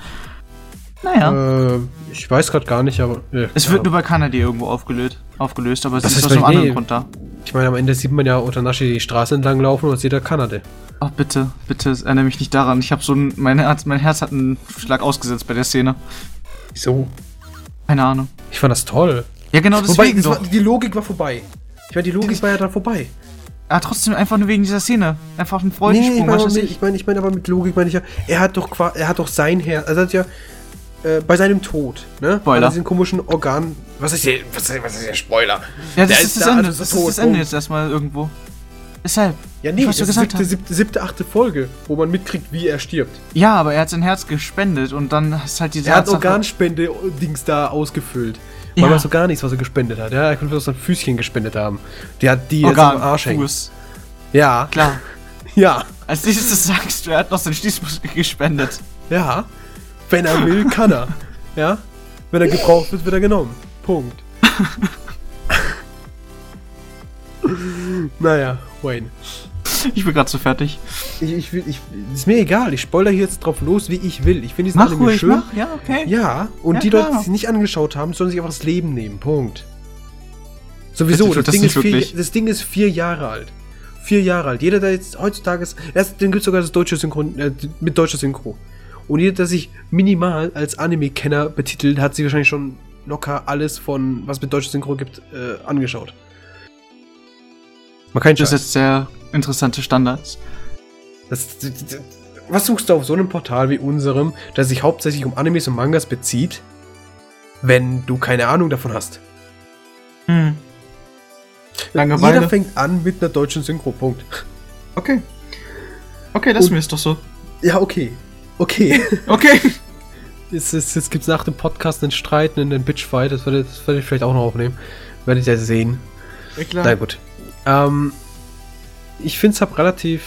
Naja. Äh, ich weiß gerade gar nicht, aber. äh, es ja. wird nur bei Kanada irgendwo aufgelöst, aufgelöst aber es Das ist aus einem bei- anderen nee. Grund da. Ich meine, am Ende sieht man ja Otanashi die Straße entlang laufen und sieht er Kanade. Ach bitte, bitte erinnere mich nicht daran. Ich habe so ein, mein Herz, mein Herz hat einen Schlag ausgesetzt bei der Szene. Wieso? Keine Ahnung. Ich fand das toll. Ja genau Wobei, deswegen es doch. war, die Logik war vorbei. Ich meine, die Logik war ja dann vorbei. Ja, trotzdem einfach nur wegen dieser Szene. Einfach ein Nee, nee, Freudensprung, ich meine, ich. ich meine, ich meine aber mit Logik meine ich ja, er hat doch er hat doch sein Herz, also er hat ja äh, bei seinem Tod, ne? Spoiler. Er diesen komischen Organ, was ist hier, was ist, was ist der Spoiler? Ja, das Der ist das da, Ende. das ist das Ende jetzt erstmal irgendwo. Deshalb. Ja, nee, was das ist gesagt siebte, siebte, siebte, achte Folge, wo man mitkriegt, wie er stirbt. Ja, aber er hat sein Herz gespendet und dann ist halt diese Er hat Organspende-Dings da ausgefüllt. Ja. Man weiß so gar nichts, was er gespendet hat. Ja, er könnte aus seinem Füßchen gespendet haben. Die hat die jetzt Organ, am Arsch hängen. Fuß. Ja, Klar. ja, Als nächstes sagst du, er hat noch seinen Schließmuskel gespendet. ja. Wenn er will, kann er. Ja? Wenn er gebraucht wird, wird er genommen. Punkt. naja, Wayne. Ich bin gerade so fertig. Ich, ich will, ich, ist mir egal. Ich spoiler hier jetzt drauf los, wie ich will. Ich finde diesen Mach Anime ruhig, schön. mach. Ja, okay. Ja, und Ja, die klar. Leute, die es nicht angeschaut haben, sollen sich einfach das Leben nehmen. Punkt. Sowieso, Das- das, Ding vier, das Ding ist vier Jahre alt. Vier Jahre alt. Jeder, der jetzt heutzutage ist, erst, dann gibt es sogar das deutsche Synchron, äh, mit deutscher Synchro. Und jeder, der sich minimal als Anime-Kenner betitelt, hat sich wahrscheinlich schon locker alles von, was mit deutscher Synchro gibt, äh, angeschaut. Man kann Das ist jetzt sehr interessante Standards. das, das, das, was suchst du auf so einem Portal wie unserem, das sich hauptsächlich um Animes und Mangas bezieht, wenn du keine Ahnung davon hast? Hm. Jeder Langeweile. fängt an mit einer deutschen Synchro. Punkt. Okay. Okay, das Und- mir ist doch so. Ja, okay. Okay. Okay. jetzt jetzt, jetzt gibt es nach dem Podcast einen Streit, einen, Bitchfight. Das werde das werde ich vielleicht auch noch aufnehmen. Werdet ihr sehen. Ja, klar. Na gut. Ähm, ich finde es hab relativ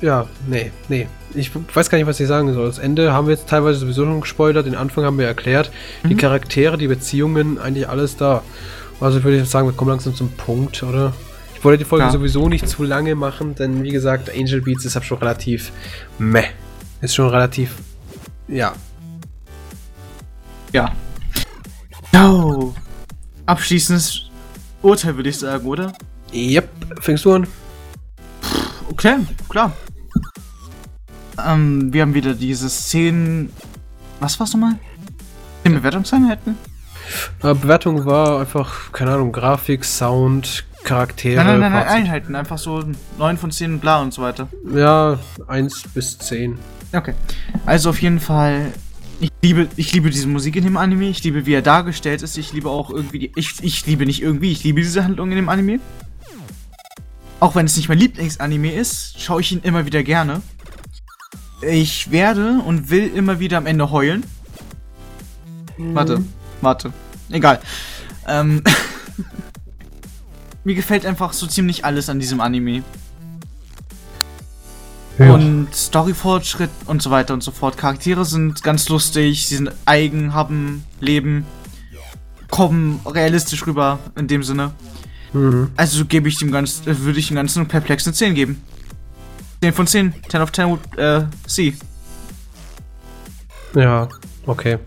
ja, nee, nee. Ich weiß gar nicht, was ich sagen soll. Das Ende haben wir jetzt teilweise sowieso schon gespoilert, den Anfang haben wir erklärt. Die Mhm. Charaktere, die Beziehungen, eigentlich alles da. Also würde ich sagen, wir kommen langsam zum Punkt, oder? Ich wollte die Folge Ja. sowieso nicht zu lange machen, denn wie gesagt, Angel Beats ist halt schon relativ meh. Ist schon relativ, ja. Ja. Oh. Abschließendes Urteil, würde ich sagen, oder? Yep, fängst du an? Okay, klar. Ähm, wir haben wieder diese Szenen. Was war's nochmal? Den Bewertungseinheiten? Äh, Bewertung war einfach, keine Ahnung, Grafik, Sound, Charaktere. Nein, nein, nein, nein. Einheiten. Einfach so 9 von 10 bla und so weiter. Ja, 1 bis 10. Okay. Also auf jeden Fall. Ich liebe, ich liebe diese Musik in dem Anime. Ich liebe, wie er dargestellt ist. Ich liebe auch irgendwie die. Ich, ich liebe nicht irgendwie, ich liebe diese Handlung in dem Anime. Auch wenn es nicht mein Lieblingsanime ist, schaue ich ihn immer wieder gerne. Ich werde und will immer wieder am Ende heulen. Warte, warte. Egal. Ähm. Mir gefällt einfach so ziemlich alles an diesem Anime. Ja. Und Storyfortschritt und so weiter und so fort. Charaktere sind ganz lustig, sie sind eigen, haben Leben, kommen realistisch rüber in dem Sinne. Mhm. Also gebe ich dem Ganzen, äh, würde ich dem Ganzen eine perplexen 10 geben. 10 von 10, 10 of 10 would, äh, C. Ja, okay.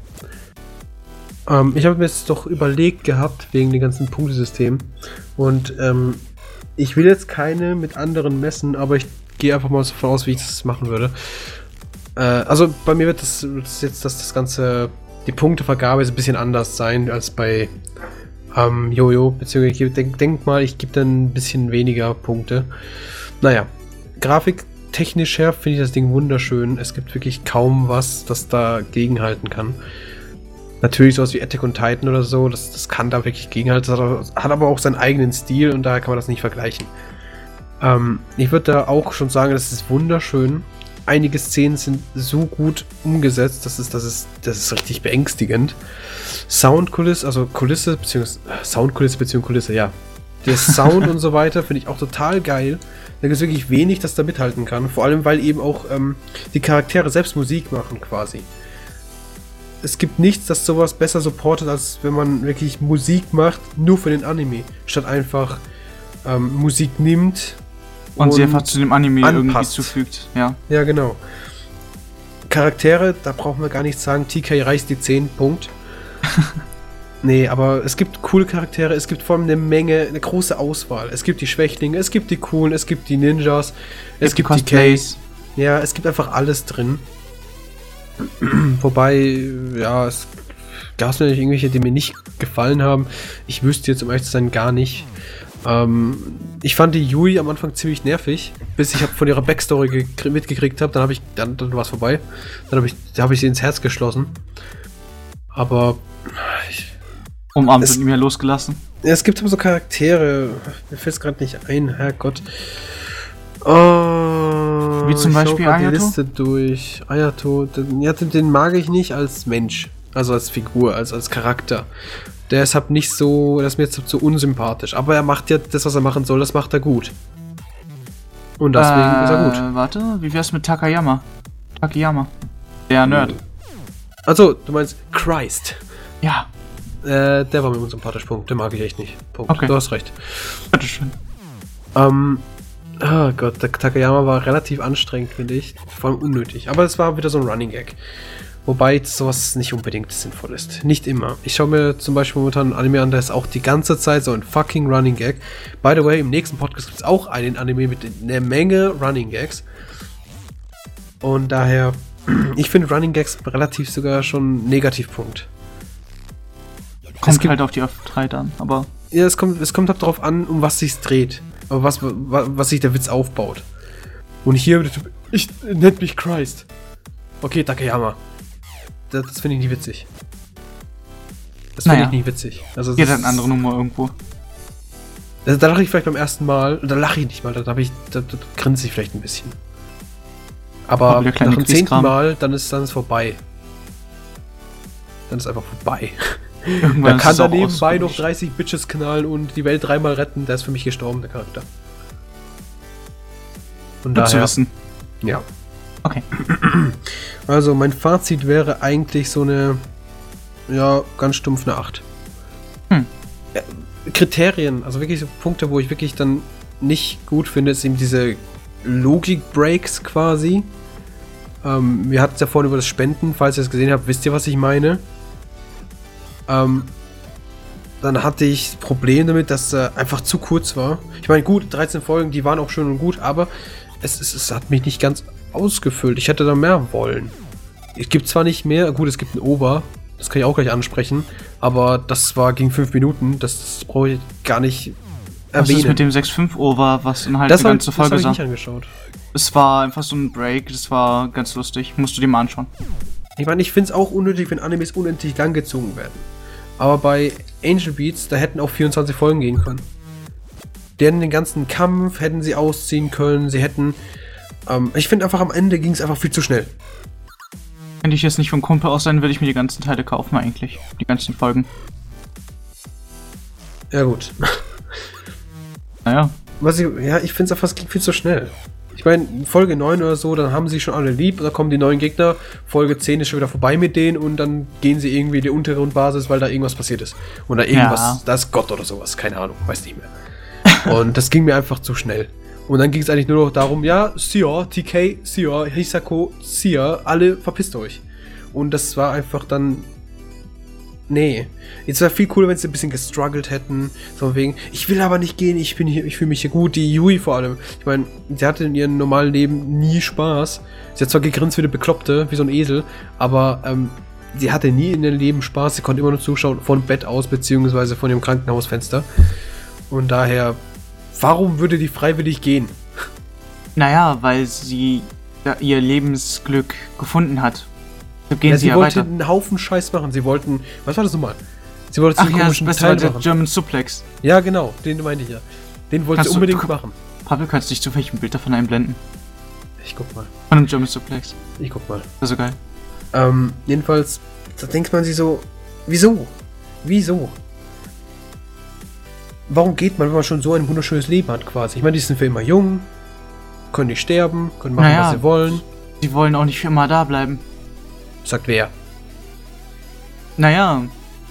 Ähm, ich habe mir jetzt doch überlegt gehabt, wegen dem ganzen Punktesystem. Und ähm, ich will jetzt keine mit anderen messen, aber ich gehe einfach mal so davon aus, wie ich das machen würde. Äh, also bei mir wird das, das jetzt, dass das ganze, die Punktevergabe ist ein bisschen anders sein als bei ähm, Jojo. Beziehungsweise ich denk, denk mal, ich gebe dann ein bisschen weniger Punkte. Naja, grafiktechnisch her finde ich das Ding wunderschön. Es gibt wirklich kaum was, das da gegenhalten kann. Natürlich sowas wie Attack on Titan oder so, das, das kann da wirklich gegenhalten. Das hat aber auch seinen eigenen Stil und daher kann man das nicht vergleichen. Ähm, ich würde da auch schon sagen, das ist wunderschön. Einige Szenen sind so gut umgesetzt, das ist, das ist, das ist richtig beängstigend. Soundkulisse, also Kulisse, beziehungsweise äh, Soundkulisse, beziehungsweise Kulisse, ja. Der Sound und so weiter finde ich auch total geil. Da gibt es wirklich wenig, das da mithalten kann. Vor allem, weil eben auch ähm, die Charaktere selbst Musik machen quasi. Es gibt nichts, das sowas besser supportet, als wenn man wirklich Musik macht, nur für den Anime. Statt einfach ähm, Musik nimmt Und, sie einfach zu dem Anime irgendwie anpasst. zufügt, ja. ja, genau. Charaktere, da brauchen wir gar nichts sagen. TK reißt die 10, Punkt. nee, aber es gibt coole Charaktere, es gibt vor allem eine Menge, eine große Auswahl. Es gibt die Schwächlinge, es gibt die coolen, es gibt die Ninjas, es gibt die Case. Ja, es gibt einfach alles drin. Wobei, ja, es gab natürlich irgendwelche, die mir nicht gefallen haben. Ich wüsste jetzt, um ehrlich zu sein, gar nicht. Ähm, ich fand die Yui am Anfang ziemlich nervig, bis ich von ihrer Backstory gekrie- mitgekriegt habe. Dann habe ich, dann, dann war es vorbei. Dann habe ich, da habe ich sie ins Herz geschlossen. Aber ich, Umarmt Es- und mehr losgelassen. es gibt aber so Charaktere, mir fällt es gerade nicht ein, Herrgott. Oh, Wie zum Beispiel grad die Ayato? Liste durch. Ayato, den, ja, den, den mag ich nicht als Mensch, also als Figur, als, als Charakter. Der ist halt nicht so, der ist mir jetzt so unsympathisch. Aber er macht ja das, was er machen soll, das macht er gut. Und deswegen äh, ist er gut. Warte, wie wär's mit Takayama? Takayama. Der Nerd. Also, du meinst Christ. Ja, Äh, der war mir unsympathisch, Punkt. Den mag ich echt nicht. Punkt. Okay. Du hast recht. bitteschön. Ähm, oh Gott, der Takayama war relativ anstrengend, finde ich. Vor allem unnötig. Aber es war wieder so ein Running Gag. Wobei sowas nicht unbedingt sinnvoll ist. Nicht immer. Ich schaue mir zum Beispiel momentan einen Anime an, der ist auch die ganze Zeit so ein fucking Running Gag. By the way, im nächsten Podcast gibt es auch einen Anime mit einer Menge Running Gags. Und daher, ich finde Running Gags relativ sogar schon Negativpunkt. Kommt gibt- halt auf die Auftritt an, aber Ja, es kommt, es kommt halt darauf an, um was sich's dreht. Aber was, was, was sich der Witz aufbaut. Und hier, ich nennt mich Christ. Okay, Takayama. Das, das finde ich nicht witzig. Das finde Naja. ich nicht witzig. Also, jeder hat eine andere Nummer irgendwo. Also, da lache ich vielleicht beim ersten Mal, da lache ich nicht mal, da, ich, da, da grinse ich vielleicht ein bisschen. Aber nach dem zehnten. Mal, dann ist dann ist vorbei. Dann ist einfach vorbei. Irgendwann Da kann er auch nebenbei noch ausgelutscht. 30 Bitches knallen und die Welt dreimal retten. Der ist für mich gestorben, der Charakter. Und Gut zu daher, wissen. Ja. Okay. Also mein Fazit wäre eigentlich so eine, ja, ganz stumpf eine 8. Hm. Ja, Kriterien, also wirklich so Punkte, wo ich wirklich dann nicht gut finde, ist eben diese Logik-Breaks quasi. Ähm, wir hatten es ja vorhin über das Spenden, falls ihr es gesehen habt, wisst ihr, was ich meine. Ähm, dann hatte ich Probleme damit, dass er einfach zu kurz war. Ich meine, gut, 13 Folgen, die waren auch schön und gut, aber es, es, es hat mich nicht ganz ausgefüllt. Ich hätte da mehr wollen. Es gibt zwar nicht mehr, gut, es gibt ein Ober, das kann ich auch gleich ansprechen, aber das war gegen 5 Minuten, das, das brauche ich gar nicht Was erwähnen. ist mit dem 6-5 Over, was in halt das die habe ganze das hab Folge ich sah? nicht angeschaut. Es war einfach so ein Break, das war ganz lustig. Musst du dir mal anschauen. Ich meine, ich finde es auch unnötig, wenn Animes unendlich lang gezogen werden. Aber bei Angel Beats, da hätten auch 24 Folgen gehen können. Die hätten den ganzen Kampf, hätten sie ausziehen können, sie hätten. Ähm, ich finde einfach am Ende ging es einfach viel zu schnell. Wenn ich jetzt nicht vom Kumpel aus sein, würde ich mir die ganzen Teile kaufen eigentlich. Die ganzen Folgen. Ja, gut. Naja. Was ich, ja, ich finde es einfach, es ging viel zu schnell. Ich meine, Folge 9 oder so, dann haben sie schon alle lieb, da kommen die neuen Gegner, Folge 10 ist schon wieder vorbei mit denen und dann gehen sie irgendwie in die Untergrundbasis, weil da irgendwas passiert ist. Oder irgendwas, Ja. da ist Gott oder sowas, keine Ahnung, weiß nicht mehr. und das ging mir einfach zu schnell. Und dann ging es eigentlich nur noch darum, ja, Sia, TK, Sia, Hisako, Sia, alle verpisst euch. Und das war einfach dann. Nee. Jetzt wäre viel cooler, wenn sie ein bisschen gestruggelt hätten. So wegen, ich will aber nicht gehen, ich bin hier, ich fühle mich hier gut. Die Yui vor allem. Ich meine, sie hatte in ihrem normalen Leben nie Spaß. Sie hat zwar gegrinst wie eine Bekloppte, wie so ein Esel, aber ähm, sie hatte nie in ihrem Leben Spaß. Sie konnte immer nur zuschauen von Bett aus, beziehungsweise von dem Krankenhausfenster. Und daher, warum würde die freiwillig gehen? Naja, weil sie ihr Lebensglück gefunden hat. So gehen Ja, sie sie ja wollte weiter. einen Haufen Scheiß machen. Sie wollten, was war das nochmal? Sie wollte Ach ja, das komischen war Teil der machen. German Suplex. Ja, genau, den meinte ich ja. Den wollte sie unbedingt du- machen. Pavel, kannst du dich zufällig ein Bild davon einblenden? Ich guck mal. Von einem German Suplex. Ich guck mal. Das ist so geil. Ähm, jedenfalls, da denkt man sich so, wieso? Wieso? Warum geht man, wenn man schon so ein wunderschönes Leben hat, quasi? Ich meine, die sind für immer jung, können nicht sterben, können machen, Naja. was sie wollen. Sie wollen auch nicht für immer da bleiben. Sagt wer? Naja,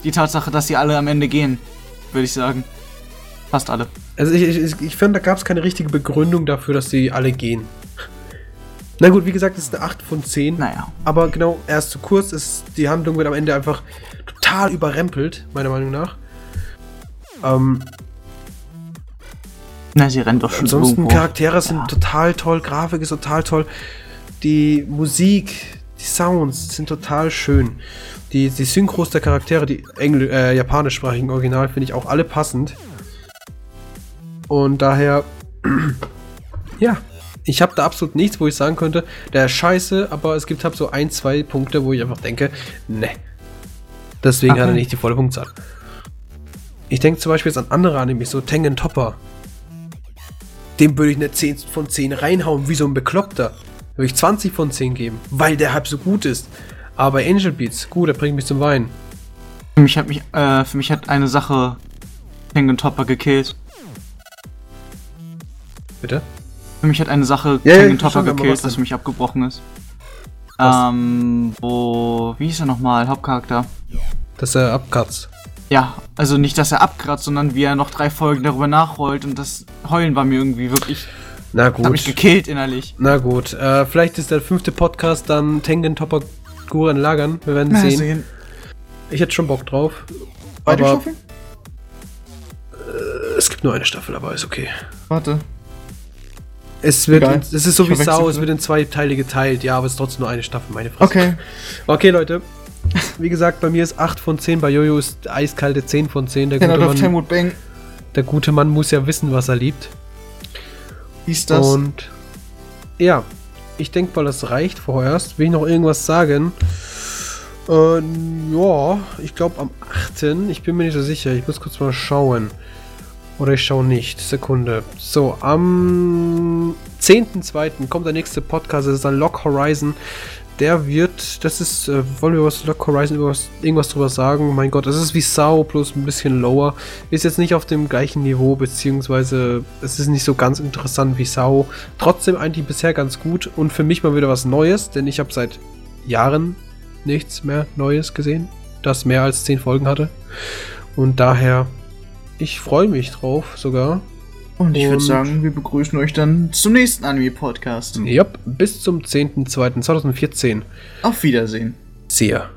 die Tatsache, dass sie alle am Ende gehen, würde ich sagen. Fast alle. Also ich, ich, ich finde, da gab es keine richtige Begründung dafür, dass sie alle gehen. Na gut, wie gesagt, es ist eine 8 von 10. Naja. Aber genau, er ist zu kurz, ist, die Handlung wird am Ende einfach total überrempelt, meiner Meinung nach. Ähm, Na, sie rennen doch schon ansonsten irgendwo. Charaktere sind Ja. total toll, Grafik ist total toll. Die Musik, die Sounds sind total schön. Die, die Synchros der Charaktere, die Engl äh, japanischsprachigen Original, finde ich auch alle passend. Und daher, ja, ich habe da absolut nichts, wo ich sagen könnte, der ist scheiße, aber es gibt halt so ein, zwei Punkte, wo ich einfach denke, ne. Deswegen hat er Okay. nicht die volle Punktzahl. Ich denke zum Beispiel jetzt an andere Animes, so Tengen Topper. Dem würde ich eine 10 von 10 reinhauen, wie so ein Bekloppter. Würde ich 20 von 10 geben, weil der halb so gut ist. Aber Angel Beats, gut, der bringt mich zum Weinen. Für mich hat mich, äh, für mich hat eine Sache Tengen Topper gekillt. Bitte? Für mich hat eine Sache Ja, ja, Tengen ich Topper gekillt, was was denn? für mich abgebrochen ist. Was? Ähm, wo, wie hieß er nochmal, Hauptcharakter? Dass er abkratzt. Ja, also nicht, dass er abkratzt, sondern wie er noch drei Folgen darüber nachrollt und das Heulen war mir irgendwie wirklich, Na hat mich gut. gekillt innerlich. Na gut. Äh, vielleicht ist der fünfte Podcast dann Tengen Topper Guren Lagern. Wir werden sehen. Ich hätte schon Bock drauf. Beide aber Staffeln? es gibt nur eine Staffel, aber ist okay. Warte. Es wird, Egal. es ist so Ich wie Sau, es wird in zwei Teile geteilt. Ja, aber es ist trotzdem nur eine Staffel, meine Fresse. Okay. Okay, Leute. Wie gesagt, bei mir ist 8 von 10, bei Jojo ist eiskalte 10 von 10. Der gute, Mann, bang. der gute Mann muss ja wissen, was er liebt. Hieß das? Und ja, ich denke mal, das reicht vorerst. Will ich noch irgendwas sagen? Äh, ja, ich glaube am 8. Ich bin mir nicht so sicher. Ich muss kurz mal schauen. Oder ich schaue nicht. Sekunde. So, am 10.2. kommt der nächste Podcast. Das ist dann Lock Horizon. Der wird, das ist, äh, wollen wir was Lock Horizon irgendwas, irgendwas drüber sagen? Mein Gott, das ist wie Sao, bloß ein bisschen lower. Ist jetzt nicht auf dem gleichen Niveau, beziehungsweise es ist nicht so ganz interessant wie Sao. Trotzdem eigentlich bisher ganz gut und für mich mal wieder was Neues, denn ich habe seit Jahren nichts mehr Neues gesehen, das mehr als 10 Folgen hatte. Und daher, ich freue mich drauf sogar. Und ich würde sagen, wir begrüßen euch dann zum nächsten Anime-Podcast. Ja, bis zum 10.02.2014. Auf Wiedersehen. Sehr.